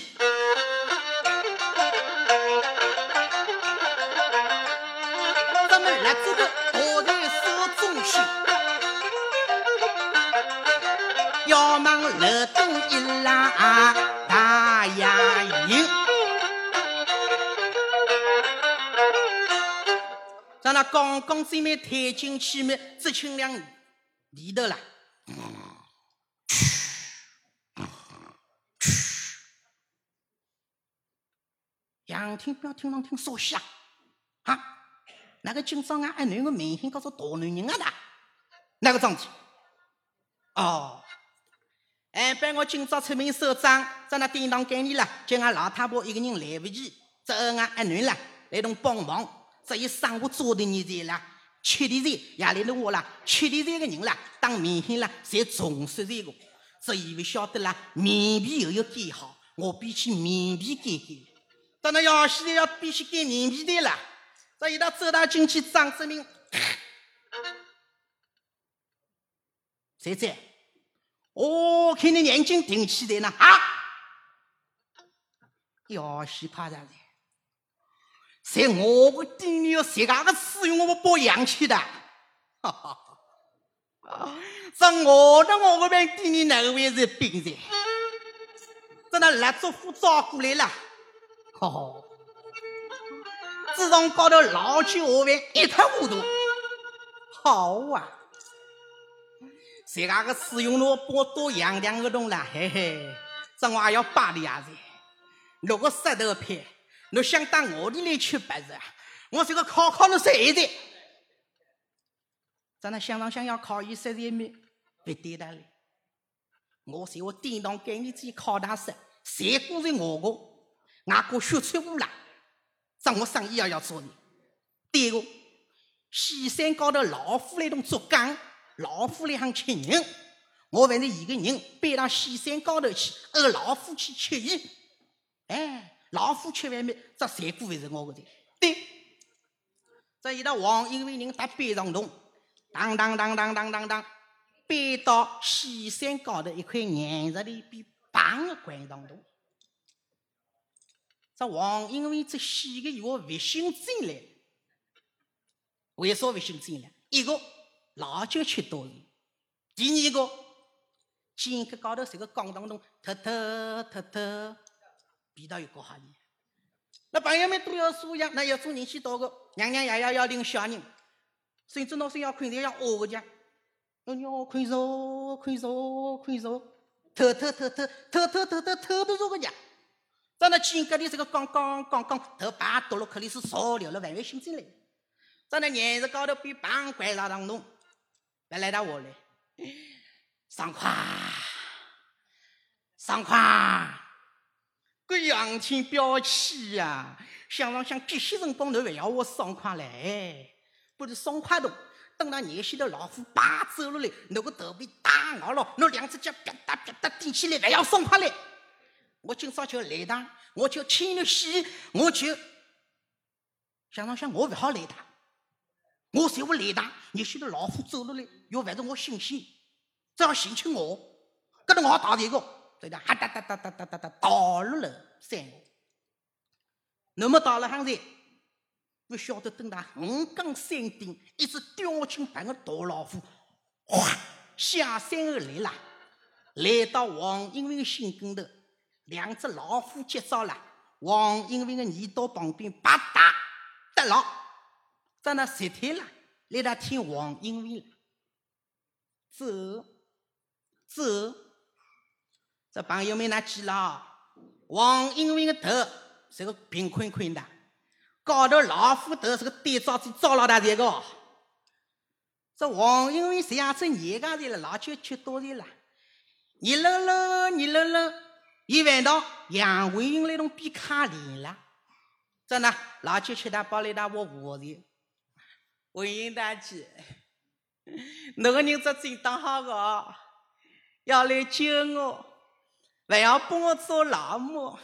咱们来这个我在手中去。要忙楼东一拉大牙印，咱那刚刚这面推进去面，只清两里头了。杨听不要听上听说瞎啊！那个今朝俺俺女个明星告诉大男人啊的，那个张子哦。哎，帮我今朝出名首长，在那叮当给你了，叫俺老太婆一个人来不及，这俺阿囡了来同帮忙，这一上午做的你在了，吃的在，也来了我了，吃的在个人了，当明星了，侪重视这个，只以为晓得了，面皮又要改好，我比起面皮改改，等那要现在要必须改面皮的了，这一到走到进去张志明，谁在？哦，看你眼睛挺起来呢啊！要死怕啥子？在我个店里要谁家个使用我包养起的？哈 哈！在我的我个边店里哪个位是兵在？在那蜡烛夫招过来了，哈哈！自从搞到老酒下饭一塌糊涂，好啊！谁家个使用了，我多养两个东了，嘿嘿，这我还要巴的伢子，六个石头片，侬想当我的来吃白子？我这个考考了谁的？咱那想当想要考一十一米，不对的嘞。我是我叮当给你去考大师，谁过是我个，外国学出户了，这我生意也要做的。第二个，西山高头老虎那种竹竿。老虎来喊吃人，我反正一个人背到西山高头去，而老虎去吃鱼。哎，老虎吃完没？这财富还是我的。对，这一道王英伟人搭背上洞，当当当当当当当，背到西山高头一块岩石里边，棒的关上洞。这王因为这四个月微信进来，为啥微信进来？一个。老酒吃多了。第二个，肩胛高头是个钢当咚，突突突突，味道又高哈呢。那朋友们都要素养，那要做人去到个娘娘爷爷要领小人，甚至老师要困在要饿个家，哎哟，困着困着困着，偷偷偷偷偷偷偷偷偷不着个家。在那肩胛里这个刚刚刚刚头把剁了，肯定是烧了了，万万心进来。在那岩石高头被棒拐拉当中。来来到我嘞，爽快，爽快，个洋气表气呀！想想想，这些辰光侬还要我爽快嘞？不是爽快的，等到年些的老虎爬走了嘞，那个头皮打咬了，侬两只脚啪嗒啪嗒顶起来，还要爽快嘞？我今朝就来趟，我就牵了戏，我就想想想，我不好来趟。我才会来打，你晓得老虎走了来，又反正我信心，只要寻求我，跟着我打这个，对的，哈哒哒哒哒哒哒哒，打了了三个，那么打了汉子，不晓得等到五更山顶，一只雕青般的大老虎，哗下山而来了，来到王英文心跟头，两只老虎接招了，王英文的耳朵旁边啪嗒得了。在那石台了，来他听王英伟了。走，走，这朋友们那记了，王英伟的头是个平坤坤的，高头老虎头是个对照子照老大这个。这王英伟这样子年家的了，老酒吃多的了，你乐乐，你乐乐，一晚到杨文英那种比卡脸了。这呢，老酒吃他包里他我我的。文英大姐，那个人这真当好个，要来救我，不要帮我做劳模，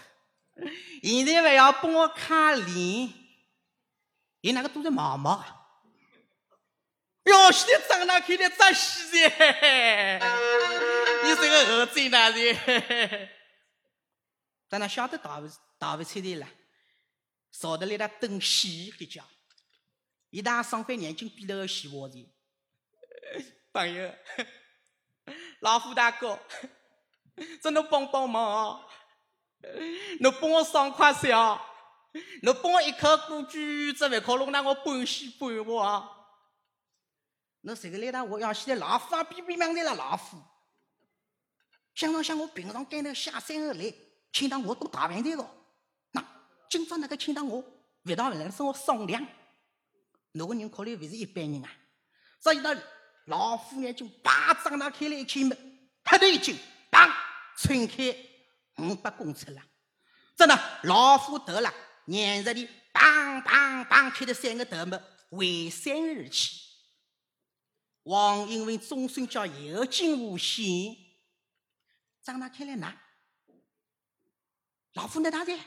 现在还要帮我看脸，你那个都是毛毛。哟，兄弟，长得可得真实嘞，你这个儿子哪的？当然晓得打不打不出来了，少得来他等喜一家，一旦上班眼睛闭得个死窝的，朋友，老虎大哥。这侬帮帮忙，侬帮我爽快些啊！侬帮我一口锅煮，这饭烤弄那我半死半活啊！侬这个来到我要现在老虎啊，比比忙的了老虎。想到想我平常干那下山而来，请到我都大饭店个，那今朝那个请到我，味道来是我商量。那个人可能不是一般人啊！这一道老虎眼睛巴张大开了一开门，啪的一惊，砰，撑开五百公尺了。真的，老虎头了，粘着的，砰砰砰，开的三个头目围山而起。王英文终身叫有惊无险，张大开来拿，老虎那大在，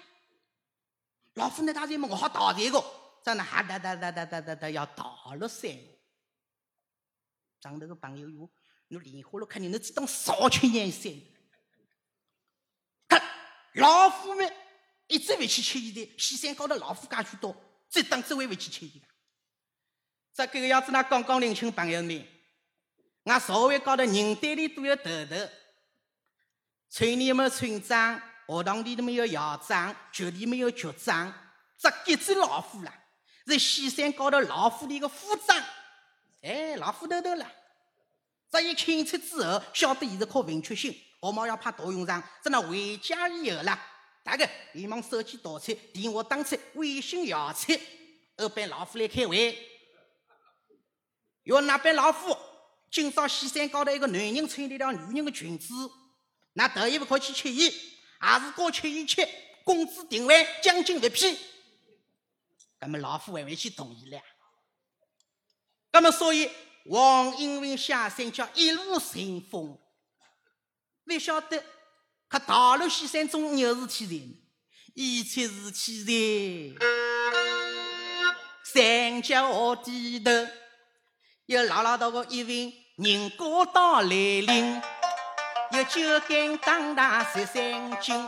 老虎那大在嘛，我好逃这个，张大哈哒哒哒哒哒哒哒要逃了山。张头个朋友哟，你莲花落看你那只当少吃眼山。老虎们一直回去吃伊的，西山高头老虎介许多，这当只会回去吃伊的。这个样子，那刚刚年轻朋友们，俺社会高头人堆里都有头头，村里没村长，学堂里头没有校长，局里没有局长，这一只老虎啦，是西山高头老虎的一个副长，哎，老虎头头了。这一清出之后，晓得伊是靠文曲星，学毛要派大用场。这那回家以后啦，大概连忙手机倒出，电话打出，微信摇出，二班老虎来开会。要那班老虎，今朝西山高头一个男人穿了条女人的裙子，那头一不可去吃伊，还是过吃一吃，工资定完，奖金一批。那么老虎还会去同意了。那么所以王英文下山叫一路顺风，不晓得可大陆西山中有事体在，一切事体在山脚下低头。有老老道个一位人过到来临，有酒干当大十三斤，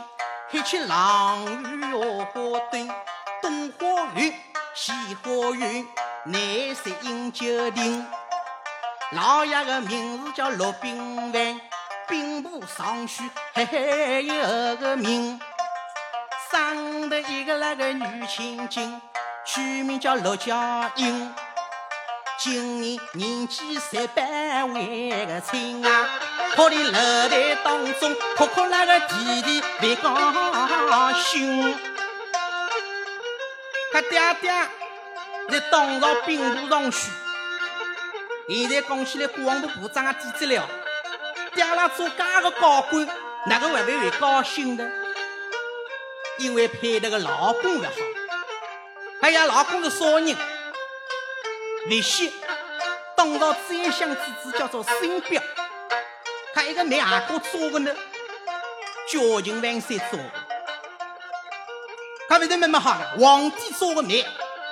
黑起狼鱼荷花墩，东花园西花园，南山饮酒亭。老爷个名字叫陆炳文，兵部尚书，还有个名，生的一个那个女千金，取名叫陆家英。今年年纪三百为个轻啊，可怜楼台当中哭哭那个弟弟未高兴。他爹爹在当朝兵部尚书，现在讲起来国防部部长也抵职了。爹拉做家个高官，哪个会会高兴的？因为配那个老公不好。哎呀，老公是啥人？那些当朝宰相之子叫做孙彪，他一个没阿哥做的呢，矫情万岁做的，他为什么么好？皇帝做的媒，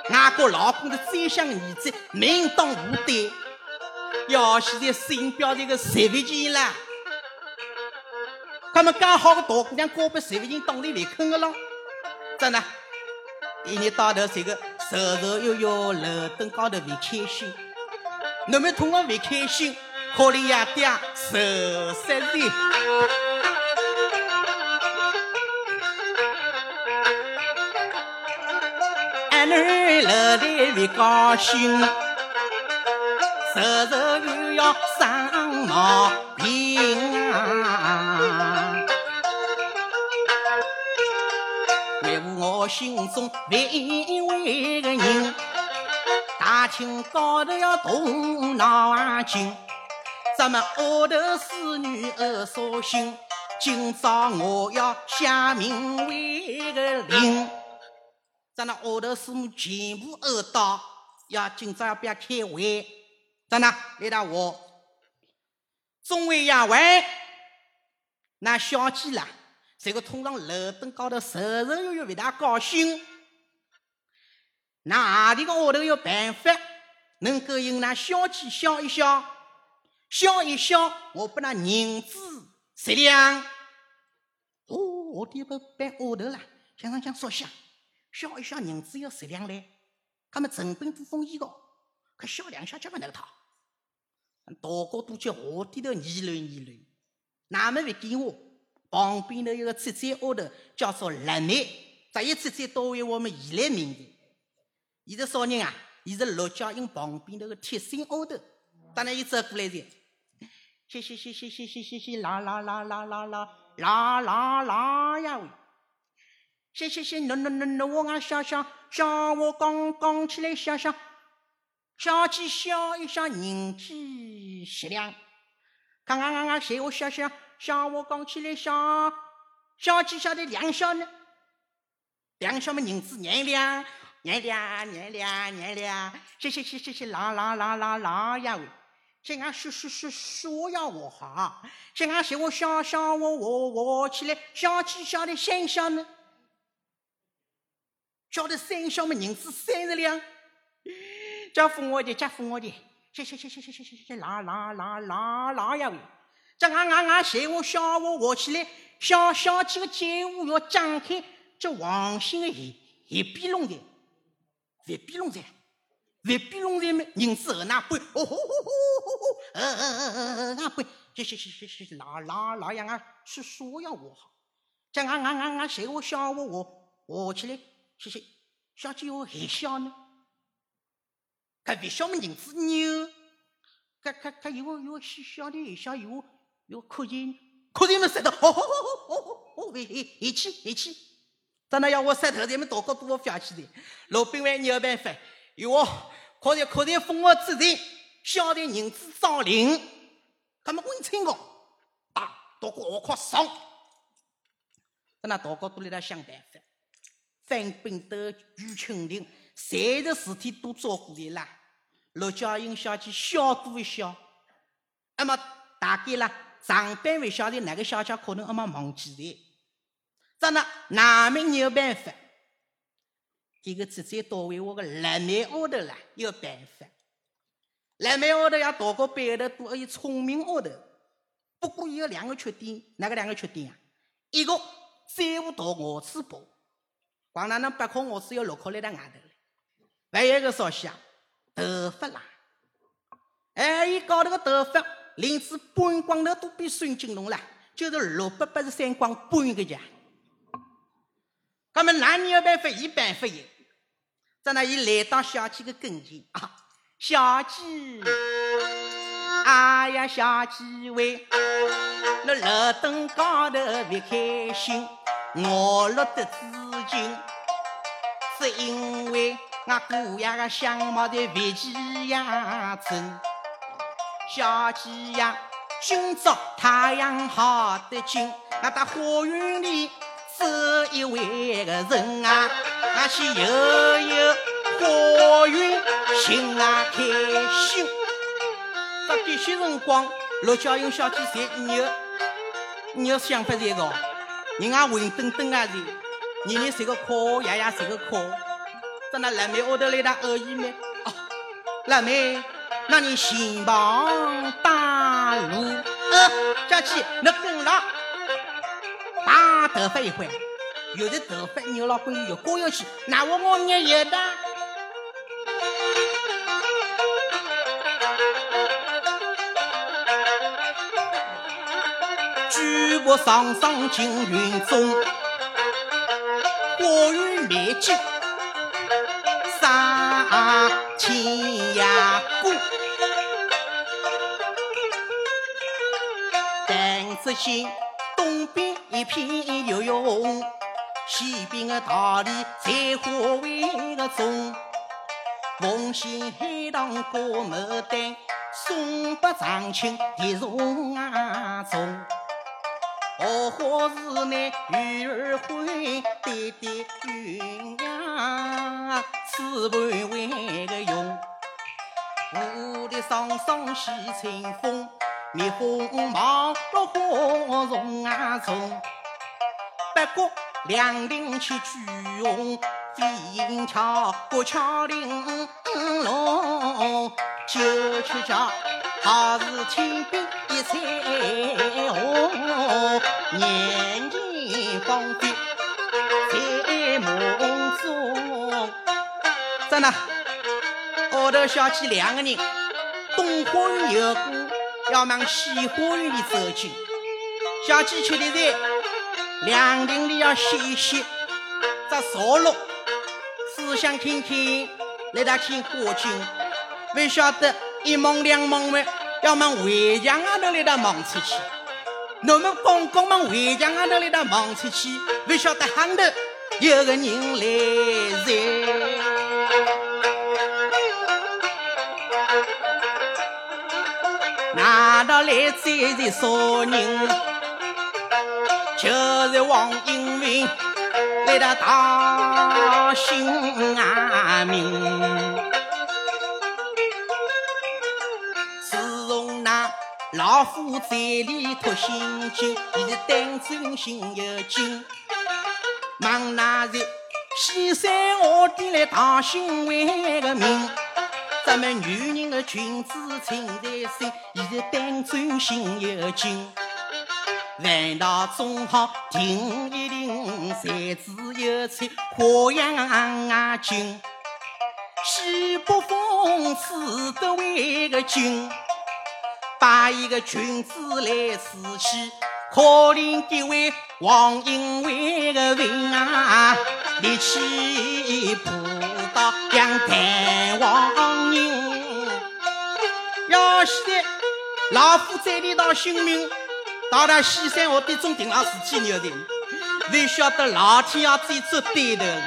阿哥老公的宰相儿子名当户对，要现在孙彪这个十万钱了，他们刚好个大姑娘告别十万钱当然来坑的了，真的，一年到头这个。揉揉悠悠，楼凳高头会开心。那么同样会开心，可怜呀爹受失的。俺女楼台会高兴，揉揉又要生毛病啊。为我心中唯为个人，大清高头要动脑筋，咱们后头侍女儿说心，今朝我要下命为个令，咱那后头侍女全部耳到，要今朝要不要开会？咱那来大我，中尉呀喂，那小鸡啦。这个通上楼凳高头，揉揉悠悠为他高兴。那何里个下头有办法，能够引那小鸡笑一笑，笑一笑，我把那银子十两。哦，我的不办下头了，想上想说下，笑一笑，银子要十两嘞。他们成本不丰衣个，可笑两下就不能讨。大家都叫下低头议论议论，哪么会给我？旁边的一个车站后头，叫做乐内，这一车站都为我们以来命的。伊是啥人啊？伊是陆家英旁边那个铁心后头，当然伊走过来的。嘻嘻嘻嘻嘻嘻嘻嘻啦啦啦啦啦啦啦啦啦呀喂！嘻嘻嘻侬侬侬侬我啊想想想我刚刚起来想想，小鸡笑一笑，人鸡十两。刚刚刚刚，谁我笑笑，笑我讲起来笑，小鸡笑的两笑呢？两笑么？人子年两，年两，年两，年两。谢谢谢谢谢，老老老老老呀！这样说说说说呀，我哈，这样谁我笑笑我我我起来，小鸡笑的三笑呢？笑的三笑么？人字三十两。叫付我的，叫付我的，谢谢谢谢谢谢谢谢，啦啦啦啦啦呀喂！这俺俺俺嫌我小我我起来，小小几个街屋要张开。这王姓的一一笔龙的，一笔龙在，一笔龙在么？银子二那背，哦吼吼吼吼，呃呃呃呃呃，背，这这这这这哪哪哪样啊？是说要我好，这俺俺俺俺谁我小我我我起来，谢谢，小姐我还小呢，隔壁小妹人子牛，搿搿搿有个有个小小的小有有客人，客人们舌头，好好好好好好，一一起一起，等那要我舌头的们大哥都要飞起来，老兵们你有办法，有哦可是可是封我指定，小的人子张林，他们问清我，打，大哥我靠爽，等那大哥都来想办法，翻兵得举清定。谁的事体都做过的啦。陆家英小姐小多一小，那么大概啦，上班不晓得哪个小姐可能阿么忘记的。真的，哪门没有办法？这个直接到位我个辣妹奥头啦，有办法。辣妹奥头要大个背后头多有聪明奥头，不过有两个缺点，哪个两个缺点啊？一个债务到牙齿薄，光那那八颗牙齿要六颗来在外头。还有一个啥西啊？头发啦，哎，伊搞那个头发，连子半光头都比孙金龙了，就是六百八十三光半个家。那么男人有办法，一办法有。在那伊来到小姐的跟前啊，小姐，哎呀，小姐喂，那楼灯高头别开心，我落得资金，是因为我姑爷个相貌的脾气呀真。小姐呀，今朝太阳好得紧，我到花园里。这一回个人啊，那些悠悠花园心啊开心。这这些辰光，陆家英小姐才你有你有想法这个，人家混登登啊是，年年谁个考，爷爷谁个考，在那辣妹后头来打恶意咩？哦，辣妹，那你心旁大路，呃，佳琪，那跟了。大头发一换，有的头发牛老滚又过下去，那我我也有的。举步上上进云中，花园美景上千涯过，但只心。东边一片游泳，西边的大理在花为个中。奉献海棠过牡丹，送给长青蝶松啊种。荷花是那鱼儿欢，对对鸳鸯，此盘为个用。雾里霜霜西清风。蜜蜂忙落花丛啊丛，不过两林去举红，飞桥过桥玲珑，就去叫好似天边一彩虹，年年芳菲在梦中。真的，后头想起两个人，东花园有个。要往西花园里走进，小鸡吃的菜凉亭里要歇一歇，只坐落，思想听听，来他看花景，不晓得一梦两梦么，要往围墙上头来他望出去。我们公公往围墙上头来他望出去，不晓得上头有个人来在。来这是啥人？就是王英明来到大兴安民。自从那老夫在里托心经，伊是胆专心又精，忙那日西山下地来大兴为个名。咱们女人的裙子穿在身，伊是胆专心又精。难道总好听一听，才子有才，花样精。西北风吹得为个劲，把一个裙子来刺起，可怜这位王英为个命啊，力气不老夫在里道性命。到了西山下地，总顶上自己牛的，才晓得老天爷最做对头了。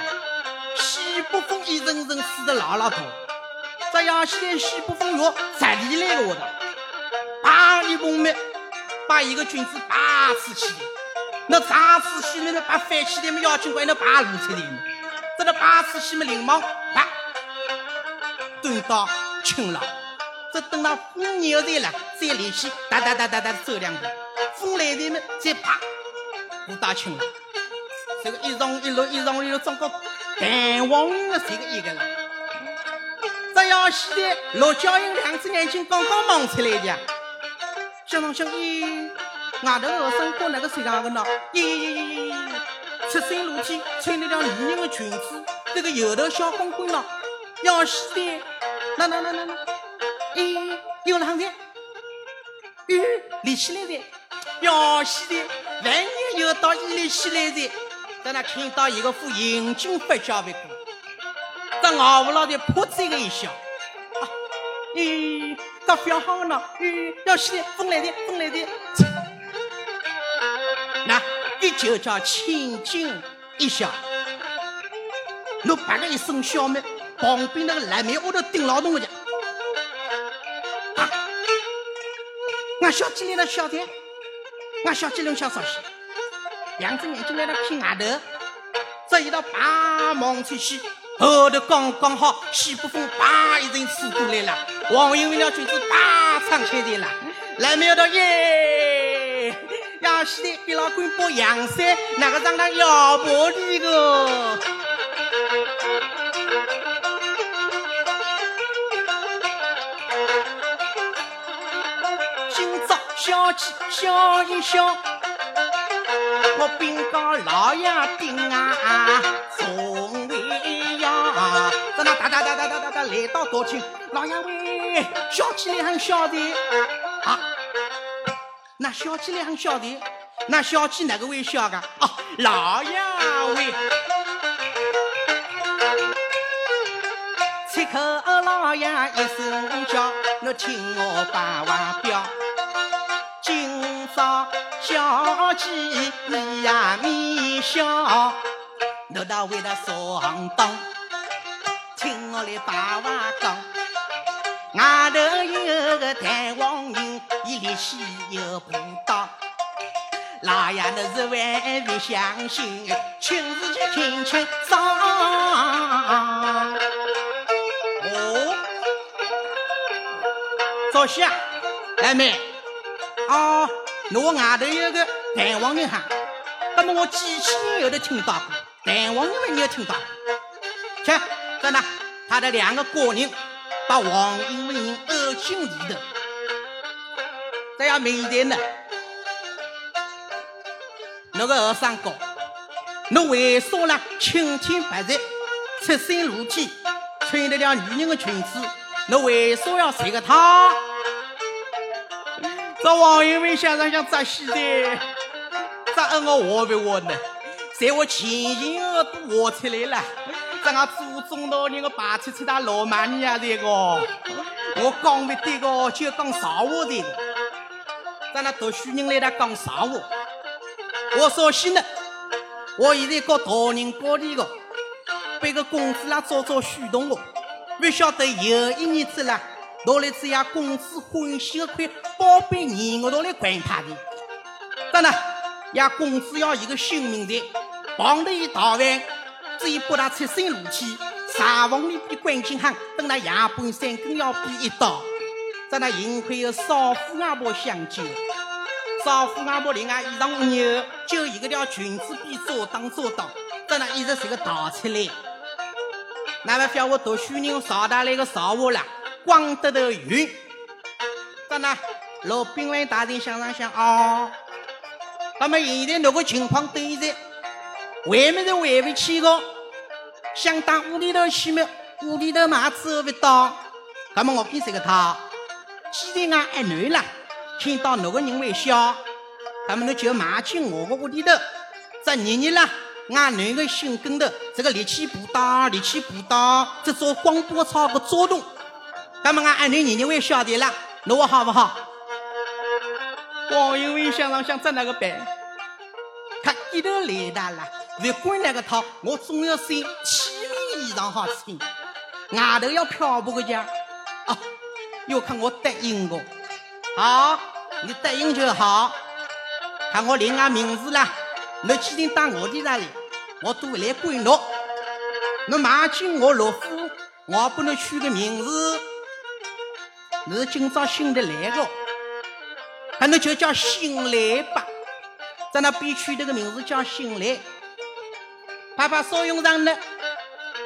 西北风一阵阵吹得老老大，这要是在西北风要十里来个下头，把一蓬灭，把一个君子拔出去，那长子西面的把翻起来么？妖精怪那拔露出来么？这个拔出去么？灵忙啪，蹲到青了，这等到风牛在了，再联系哒哒哒哒哒走两步。风来的么？再啪，不大清了。这个一上一落，一上一落，总个弹簧的这个一个了。这要是的罗娇英两只眼睛刚刚望出来的，想当想，咦，外头和尚过那个谁上个呢？咦咦咦咦，赤身裸体，穿那条女人的裙子，这个油头小公公呢？要是的，那那那那那，咦，有哪个？咦，立起来的。要死的，万一又到伊里起来的，在那听到一个副银军发叫的歌，这熬不牢的扑这个一笑，啊，咦，这不要好呢，咦，要死的，风来的，风来的，那这就叫轻轻一笑，侬叭个一声笑么，旁边那个烂妹窝头顶老动的，俺小姐来了，小的。我小鸡龙小少些，两只眼睛在那看外头，这一道白忙出去，后头刚刚好，西北风啪一阵吹过来了，王英为了裙子啪唱起来了，来没有到耶，要西的给老官把阳伞，那个让他要不的个。小鸡笑一笑，我禀告老爷丁啊，从未呀。在那哒哒哒哒哒哒哒来到大厅，老爷喂，小鸡很晓得啊。那小鸡很晓得，那小鸡哪个会晓得？哦，老爷喂，切口老爷一声叫，我听我把话表。鸡你呀咪笑，我到为了上当，听我来把话讲。外头有个弹簧人，伊力气又不大，老爷那是万万相信，亲自去听清桑。哦，早些啊，妹妹。哦，我外头有个弹簧人哈，那么我几千年后头听到过，弹簧人没有听到。看，在那，他的两个国人把王英为人恶进里头，这样明天呢，那个和尚讲，侬为啥呢？青天白日，赤身裸体，穿得了女人的裙子，侬为啥要睡个他？这王英伟先生想扎西的，我活不活呢？在我前前后后都活出来了，这俺祖宗老人的排出出他罗马尼亚这个，我讲不对个就讲实话的。咱那读书人来他讲实话，我绍兴呢，我现在搞大人高里的，被个公子啦早早许动我，不晓得有一年子啦。拿来这样公子欢喜的块宝贝，你我都来管他的。真的，呀，公子要一个性命在，旁头一大饭，只不他出身露体，茶房里比关金行，等那牙本三根要比一刀，在那幸亏有少妇阿婆相救，少妇阿婆另外衣裳不牛，就一个条裙子比左当左当，在那一直是个逃出来。那么叫我读书人邵大来个邵我啦，光得头晕。在那罗宾兰大人想上想啊，那么现在那个情况对着，外面是回不去的，想到屋里头去嘛，屋里头嘛走不到。那么我跟这个他，既然俺爱男了，听到那个人会笑，那么你就马进我个屋里头，这日日啦。俺男的心跟头，这个力气不大，力气不大，这做广播操个作动，那么俺俺女年年会晓得了，那我好不好？王英伟想上想怎那个办？他一头来大了，不管那个套，我总要穿体面衣裳好穿，外头要漂泊个家。啊，要看我答应我，好，你答应就好，看我另外名字啦。你既然到我的那里，我都来管侬。你马进我罗府，我不能取个名字。你今朝新的来个的，那你就叫新来吧。在那边取这个名字叫新来，怕怕少用上呢。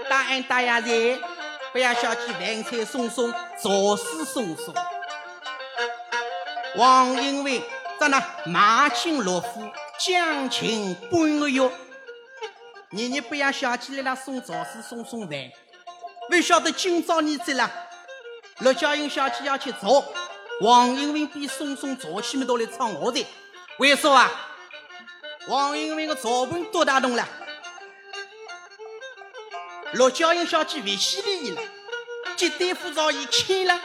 大恩大爷在，不要小气，饭菜送送，茶水送送。王英伟在那马进罗府。将近半个月，日日不要小姐来了送茶水送送饭，不晓得今朝你在了。陆家英小姐要去做，王英文比送送枣起们都来唱我的，为啥啊？王英文的枣盆多大洞了？陆家英小姐不稀里了，接待副早已开了。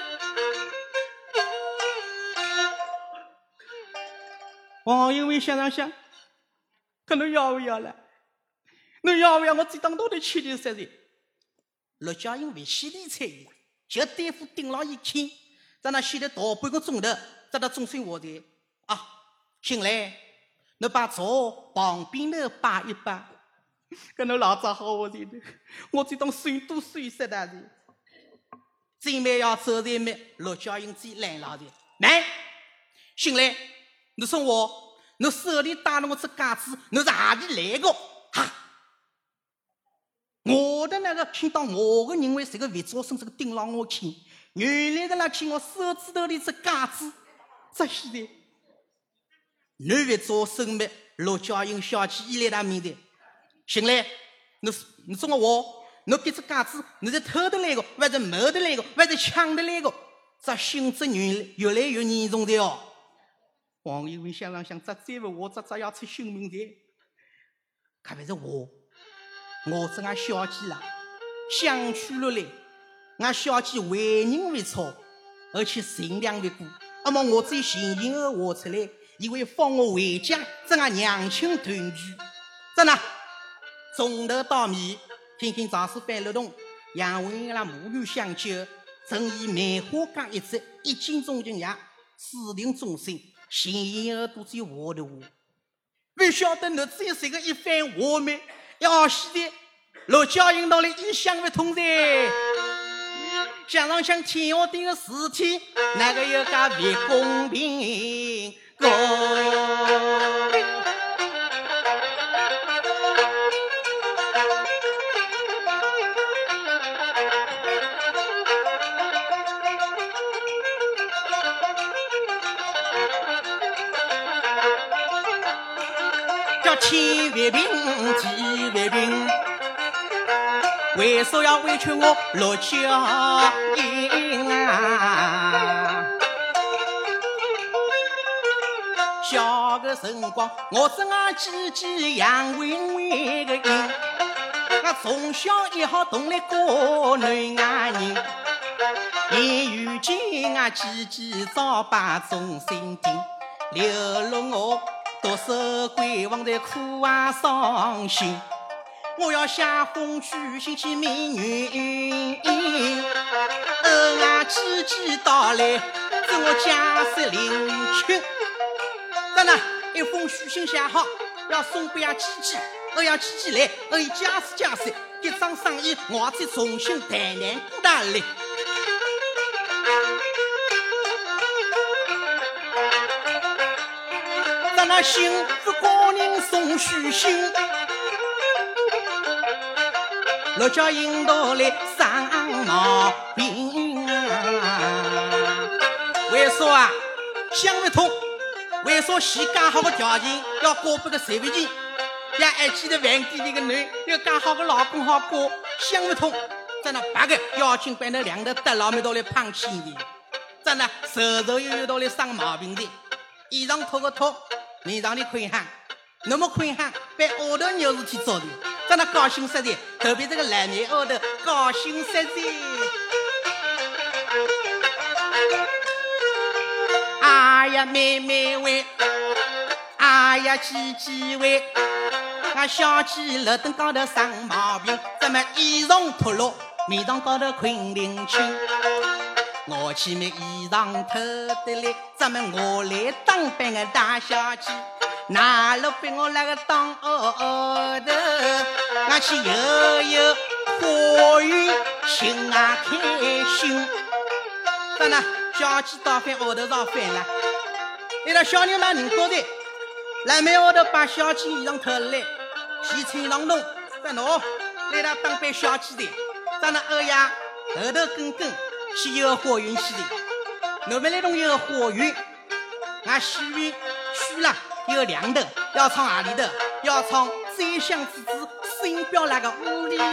王英文想了想。可能要不要了？侬要不要？我只当到的去的实在。陆家英为稀里菜呀，就对付盯牢一看，在那歇了大半个钟头，在那总算话的啊，醒来，你把灶旁边头摆一摆。跟侬老早好话的，我这当算多算少的的。真没要走的没，陆家英最冷老的，来，醒来，你说我。你手里戴了我只戒指，你是哪里来的？哈！我的那个听到我的人为这个魏招生这个盯牢我看，原来的那看我手指头里只戒指，这现在，你魏招生么？陆家英小姐一来他面前，醒来，你你说我，侬这只戒指，你是偷的来的，还是摸的来的，还是抢的来的？这性质越越来越严重的哦。王一文想了想，这再不我这这要出新名堂，可别是我，我这俺小姐啦，相娶了来，俺小姐为人为操，而且善良的过。那么我再寻寻而活出来，以为放我回家，这俺娘亲团聚，真的，从头到尾，听听长师范乐东、杨文英啦母女相救，曾以梅花讲一只，一见钟情呀，私定终身。心耳朵只有我的话，不晓得你只有这个一番话没？要死的，陆家英到了一想不通噻。想上想天下的个事体，哪个有噶不公平？哥，叫千万平，几万平，为啥要委屈我陆家英啊？小个辰光，我是俺姐姐杨文文的人，我从小也好同来过男人，眼遇见俺姐姐早把忠心定，留了我。独守闺房在苦啊伤心，我要写封书信去命运。而俺姐姐到来，祝我家世临群。真的，一封书信写好，要送给阿姐姐，我要姐姐来，我以假释假释，这桩生意我再重新谈谈过大来。咱那幸福高人送书信，陆家引导来生毛病啊！为啥啊？想不通。为啥先讲好个条件要过不个财位钱，也还记得饭店里个男要讲好个老公好过，想不通。在那八个邀请班的两头得老妹到来胖起你，在那瘦瘦又又到来生毛病的，衣裳脱个脱，面上的困汗，那么困汗，被后头有事体做的，在那高兴死的，特别这个烂面后头高兴死的。哎呀，妹妹喂，哎呀，姐姐喂，俺小姐楼灯高头生毛病，怎么衣裳脱落，面上高头困灵清？我去买衣裳脱得来，怎么我来当班个大小姐？哪路被我那个当后头？俺去悠悠花园寻啊开心，咋呢？小鸡倒翻后头上翻了，那个小牛拉人高头，来门后头把小鸡衣裳脱下来，洗穿上弄，在喏，来他当班小鸡的，长得欧呀，后头跟跟去一个花园去的，那边那种一个花园，俺许愿许了有两头，要从阿里头？要从三香子子新标那个屋里头。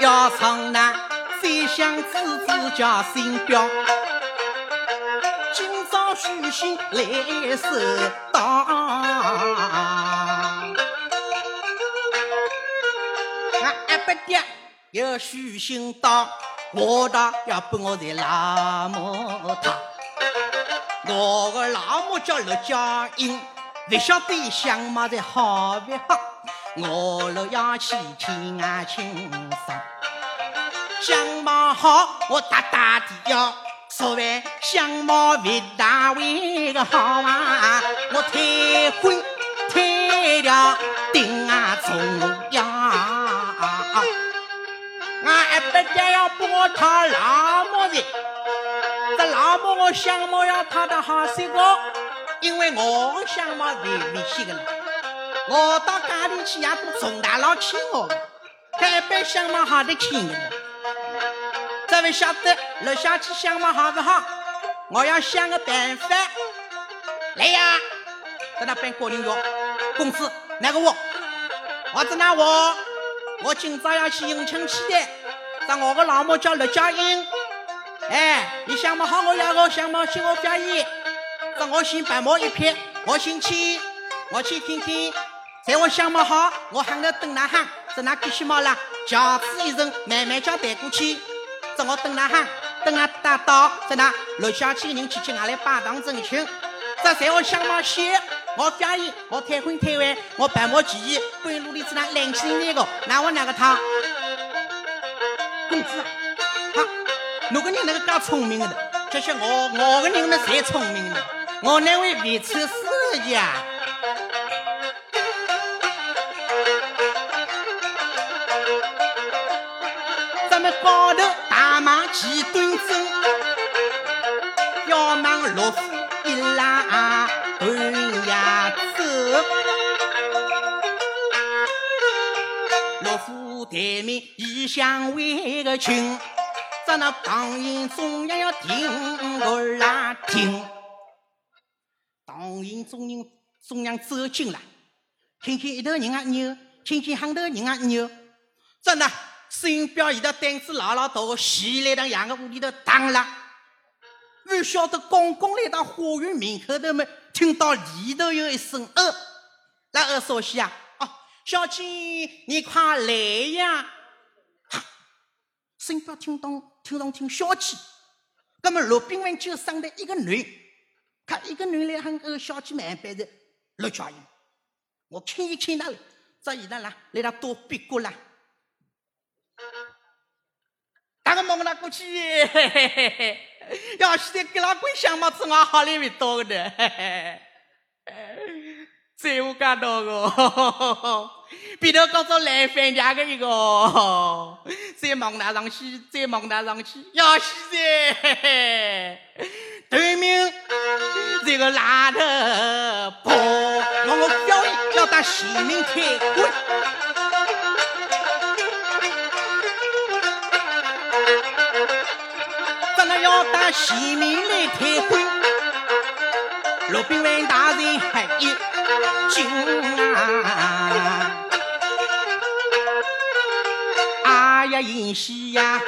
要唱那三香子子叫新标，今朝许信来收到。俺阿伯爹有许信到，我倒要把我在老母他。我的老母叫陆家英，不晓得相貌在好不好。我若要去听啊清桑，相貌好，我大大的要说完相貌为大为个好啊！我退婚退了定啊从要，俺一不但要帮我讨老母的，这老母我相貌要讨得好些个，因为我相貌为危险的了。我到家里去也都从大老请我，还般相貌好的请的。这位晓得陆小姐相貌好不好？我要想个办法。来呀，在那边过年药，公子那个我，我在那我，我今朝要去迎亲去的。这我的老母叫陆佳英，哎，你相貌好，我要个相貌请我表演。这我先白毛一撇，我先去，我去听听。在我相貌好，我喊他等那喊，在那继续冒了，轿子一人慢慢叫带过去。在我等那喊，等那大到，在那陆小姐人去去外来摆堂成亲。这在我相貌小，我表演，我退婚退完，我白毛起义，半路里子那冷清那个，那我哪个他？分子啊！哈，侬个人那个介聪明的？这些我我个人呢才聪明呢，我那位维持世家。咱们高头大马齐端正，要忙落虎一拉断呀走。台面一向为个亲，咱那唐寅中央要听我来听。唐寅中央中央走近了，听听一头人啊牛，听听很头人啊牛，真的。新表现的胆子老老大，前来到杨个屋里头打了。不晓得公公来到花园门口头么，听到里头有一声“呃”，那呃说些啊？小姐，你快来呀！生怕听懂听懂听小姐，那么罗宾文就生了一个女，他一个女嘞，很个小姐慢慢的罗家英，我看一看那里，这伊那啦，来他多别过啦。那个梦那过去，嘿嘿嘿嘿，要是在给那鬼想么子，我好里面多的，嘿嘿，最有感动哦。呵呵呵比头讲做来饭家的一个，再忙拿上去，再忙拿上去，要现在对面这个拉头婆，我我表演要当县民开会。要当县民来开会，罗宾文大人一今啊！哎呀，尹喜呀，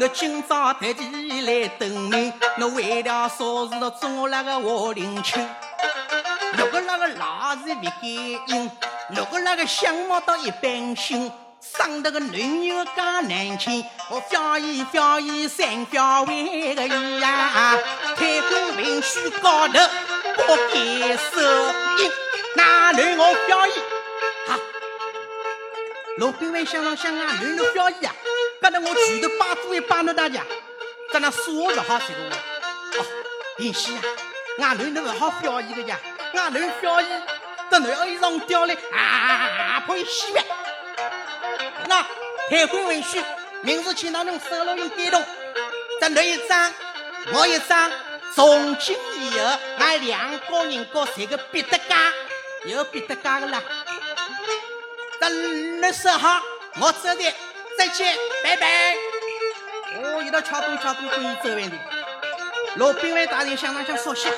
我今朝特地来登门，我为了啥事都做那个卧林秋，如果那个老是不感应，如果那个相貌倒一般性。生得个女又刚难听，我表姨表姨三表为个姨呀，开工文书高头不给收银，那女我表姨哈，罗宾文想上想啊，女侬表姨啊，刚才我拳头把住一把侬大家，在那说不好这个话，哦，林夕啊，俺女侬不好表姨个呀，俺女表姨，这女儿一上吊嘞啊，可以洗白。那开会文书，明日请到侬手楼用感动，这你一张，我一张，从今以后，俺两个人各谁个别得家，有别得家的啦。这你说好，我走的，再见，拜拜。我一道敲东敲东，故意走完的。老兵卫大人想当想说些，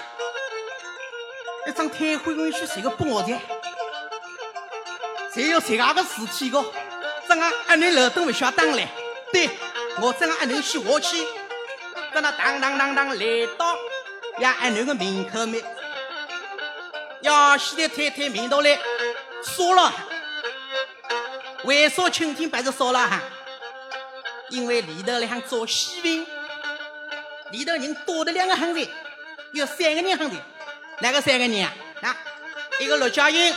一张开会文书，谁个不我的？谁有谁家的事体个？这个阿囡楼都不晓得来，对我这个阿囡去我去，跟那当当当当来到呀阿囡的门口面，要西的太太面到来，说了，为啥倾听白是说了哈？因为里头来喊做喜饼，里头人多的两个行人，有三个人行人，哪个三个人啊？啊，一个陆家英，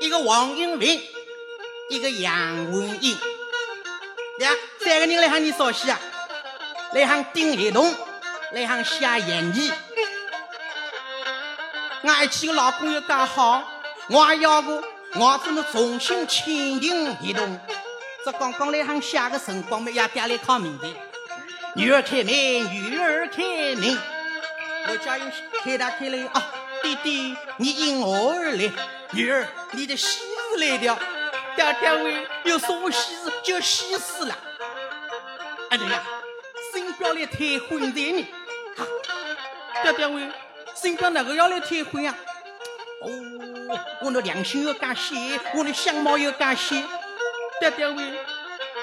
一个王英明。一个杨文英，呀，三个人来喊你烧戏啊，来喊顶黑洞，来喊写演义。俺几个老公又刚好，我还要过，我只能重新签订合同。这刚刚来喊下个辰光，没也爹来考明白。女儿开门，女儿开门，我家有开大开了啊，弟弟你因我而来，女儿你的喜事来了。爹爹为有什么喜事就喜事了。哎对呀，新表来退婚的呢。哈，爹爹为新表哪个要来退婚呀？哦，我的良心又感谢，我的相貌又感谢。爹爹为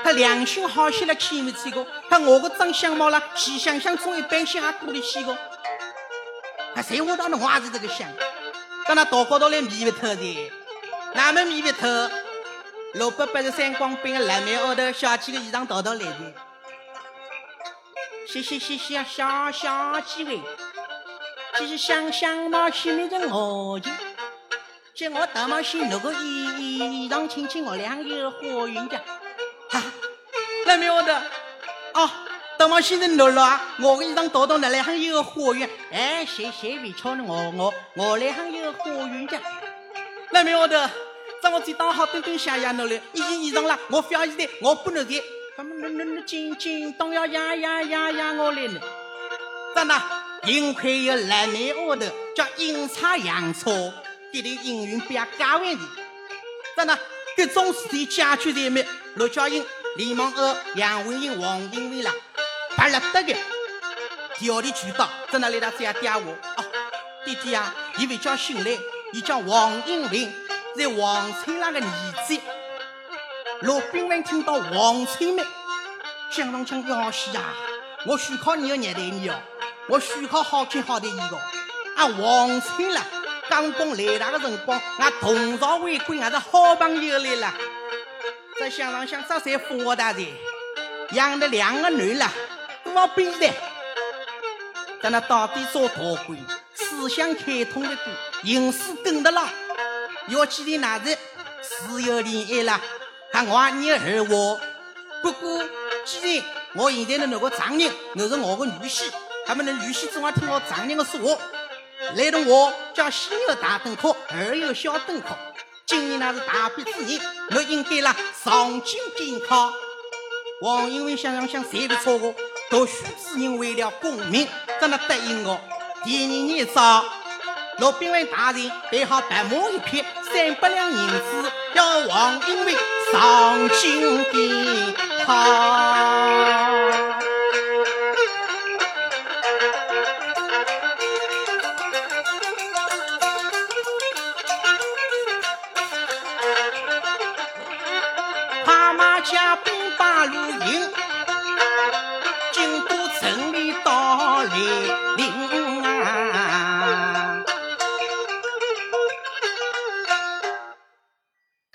他良心好些了，气没气个？他我个长相貌了，细想想从一般性还过得去个？他谁我到那我也是这个想，到那道高头来迷不透的，哪门迷不透？六百八十三光兵的蓝面后头，小气的衣裳道道来的。谢谢谢谢啊，小小几位，其实想想嘛，心里的我就，叫我大毛线那个衣衣裳，亲亲我俩有火云的。哈，蓝面后头，哦，大毛线的落落啊，我的衣裳道道那来还有火云。哎，谢谢委巧的我我我来还有火云的。蓝面后头。让我再当好等等下呀，侬嘞，一件衣裳啦，我非要现在，我不能给，他们那那那紧紧当要呀呀呀呀我来呢。真的，幸亏有蓝莓窝头叫阴差阳错，给点应运不要加问题。真的，各种事体解决在没？陆家英、李梦娥、杨文英、王英伟啦，白了得个，调的渠道，真的来他这样嗲我。哦，弟弟啊，一位叫姓雷，一叫王英伟。在王春兰的儿子，罗宾文听到王春梅，想当枪要死啊！我需靠你要虐待你哦，我需靠好看好的一个。啊，王春兰刚刚来那个辰光，俺同朝为官，俺是好朋友来了。这想当想，这才发达的，养了两个女了，多比的。在那到底做大官，思想开通的多，行事跟得上。要记得哪日自由恋爱了，还我你儿我。不过既然我现在的那个丈人，那是我的女婿。他们的女婿总要听我丈人的说话。来同我叫先有大灯考，二有小灯考。今年那是大比之年，我应该啦上京赶考。王英文想想想，谁不错过？读书之人为了功名，怎能答应我？第二年早，罗宾文大人备好白马一匹，三百两银子，要王英文上京赶考。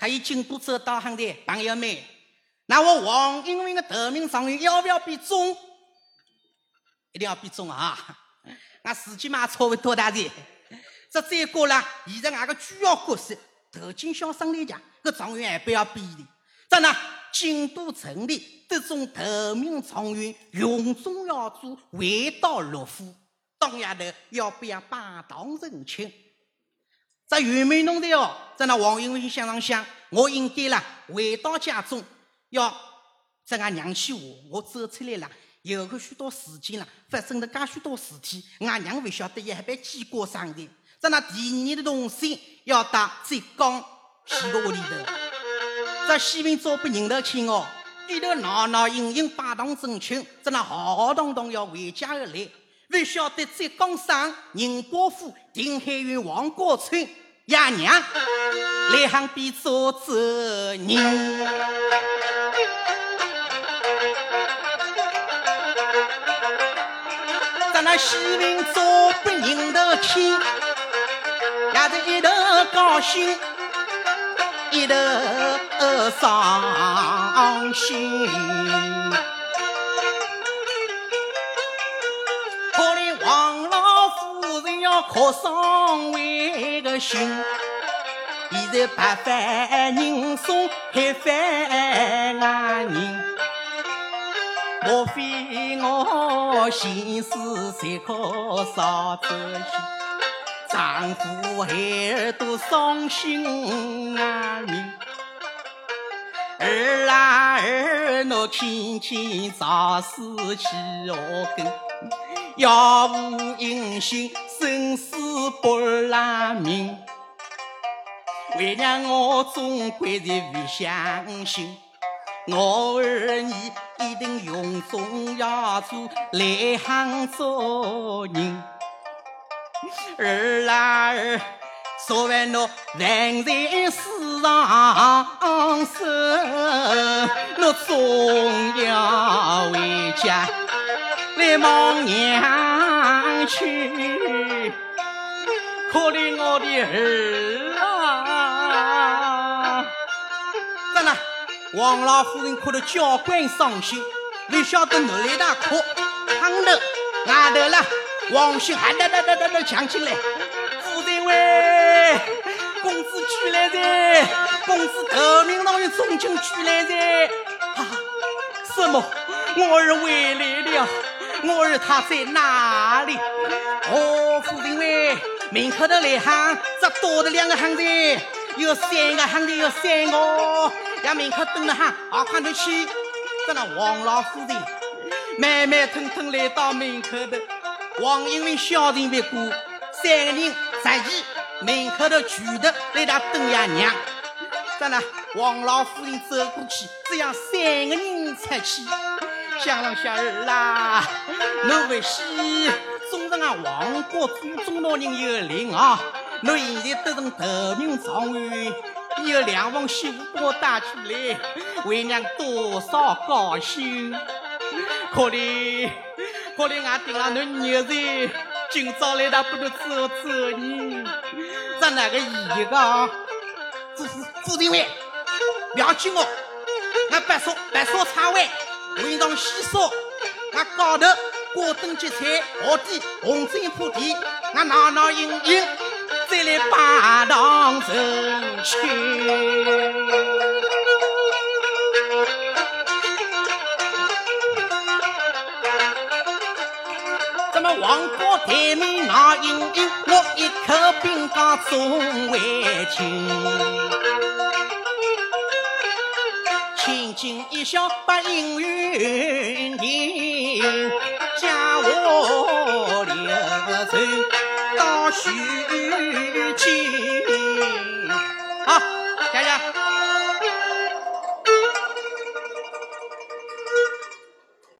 还有京都这导航的朋友们，那我王英文的得名状元要不要比中？一定要比中啊！俺自己嘛差不多大的。这再过了，现在俺个主要角色，头金小生来讲，这状元还不要比的，真的。京都城里，这种头名状元，隆重要做回到陆府，当丫头要不要摆堂成亲？这玉梅弄的哦，在那王英文想上想，我应该啦，回到家中，要在俺娘去话，我走出来了，有个许多事情了，发生了介许多事体，俺娘不晓得也还被记过上的。在那第二的东西，要到浙江西个屋里头。这西平早不认得清哦，低头闹闹盈盈摆堂成亲，在那浩浩荡荡要回家而来，不晓得浙江省宁波府定海县王家村爷娘来杭边做责人。这那西平早不认得清，也是一头高兴。一头伤心，哭丧为个心，现在白饭人送黑饭俺人，莫非我心思才可少走心？丈夫孩儿都伤心啊！命儿啊儿，侬轻轻早死去何根？要无音信，生死不拉命。为娘我终归是不相信，我儿你一定永终要做来杭做人。儿啦儿，说完侬人在世上生，侬总要回家来望娘去。可怜我的儿啊！咋啦？王老夫人哭得交关伤心，不晓得哪里大哭，扛头外头了。王兄还得得得得得抢进来，夫人喂，公子娶来噻，公子头名状元中进娶来噻。啊，什么？我儿回来了，我儿他在哪里？哦，夫人喂，门口头来喊，这多的两个喊的，有三个喊的，有三个，在门口等着喊，啊，快点去。这那王老夫人慢慢腾腾来到门口头。王英文小人别过，三个人在起门口头举头来等爷娘。咋了？王老夫人走过去，只要三个人出去。想让小儿啦，侬不喜总是俺王国祖宗老人有灵啊！侬现在得成头名状元，有两房媳妇把我带出来，为娘多少高兴！可怜。可怜俺盯了侬牛人，今朝来他不能走走你，咱哪个意个？夫夫夫人喂，不要紧我，俺白烧白烧菜碗，晚上西漱，那高头挂灯结彩，下地红毡铺地，我闹闹迎迎，再来拜堂成亲。那么王花台面我迎迎，我一口兵家总回去。轻轻一笑把姻缘定，将我留存到许今。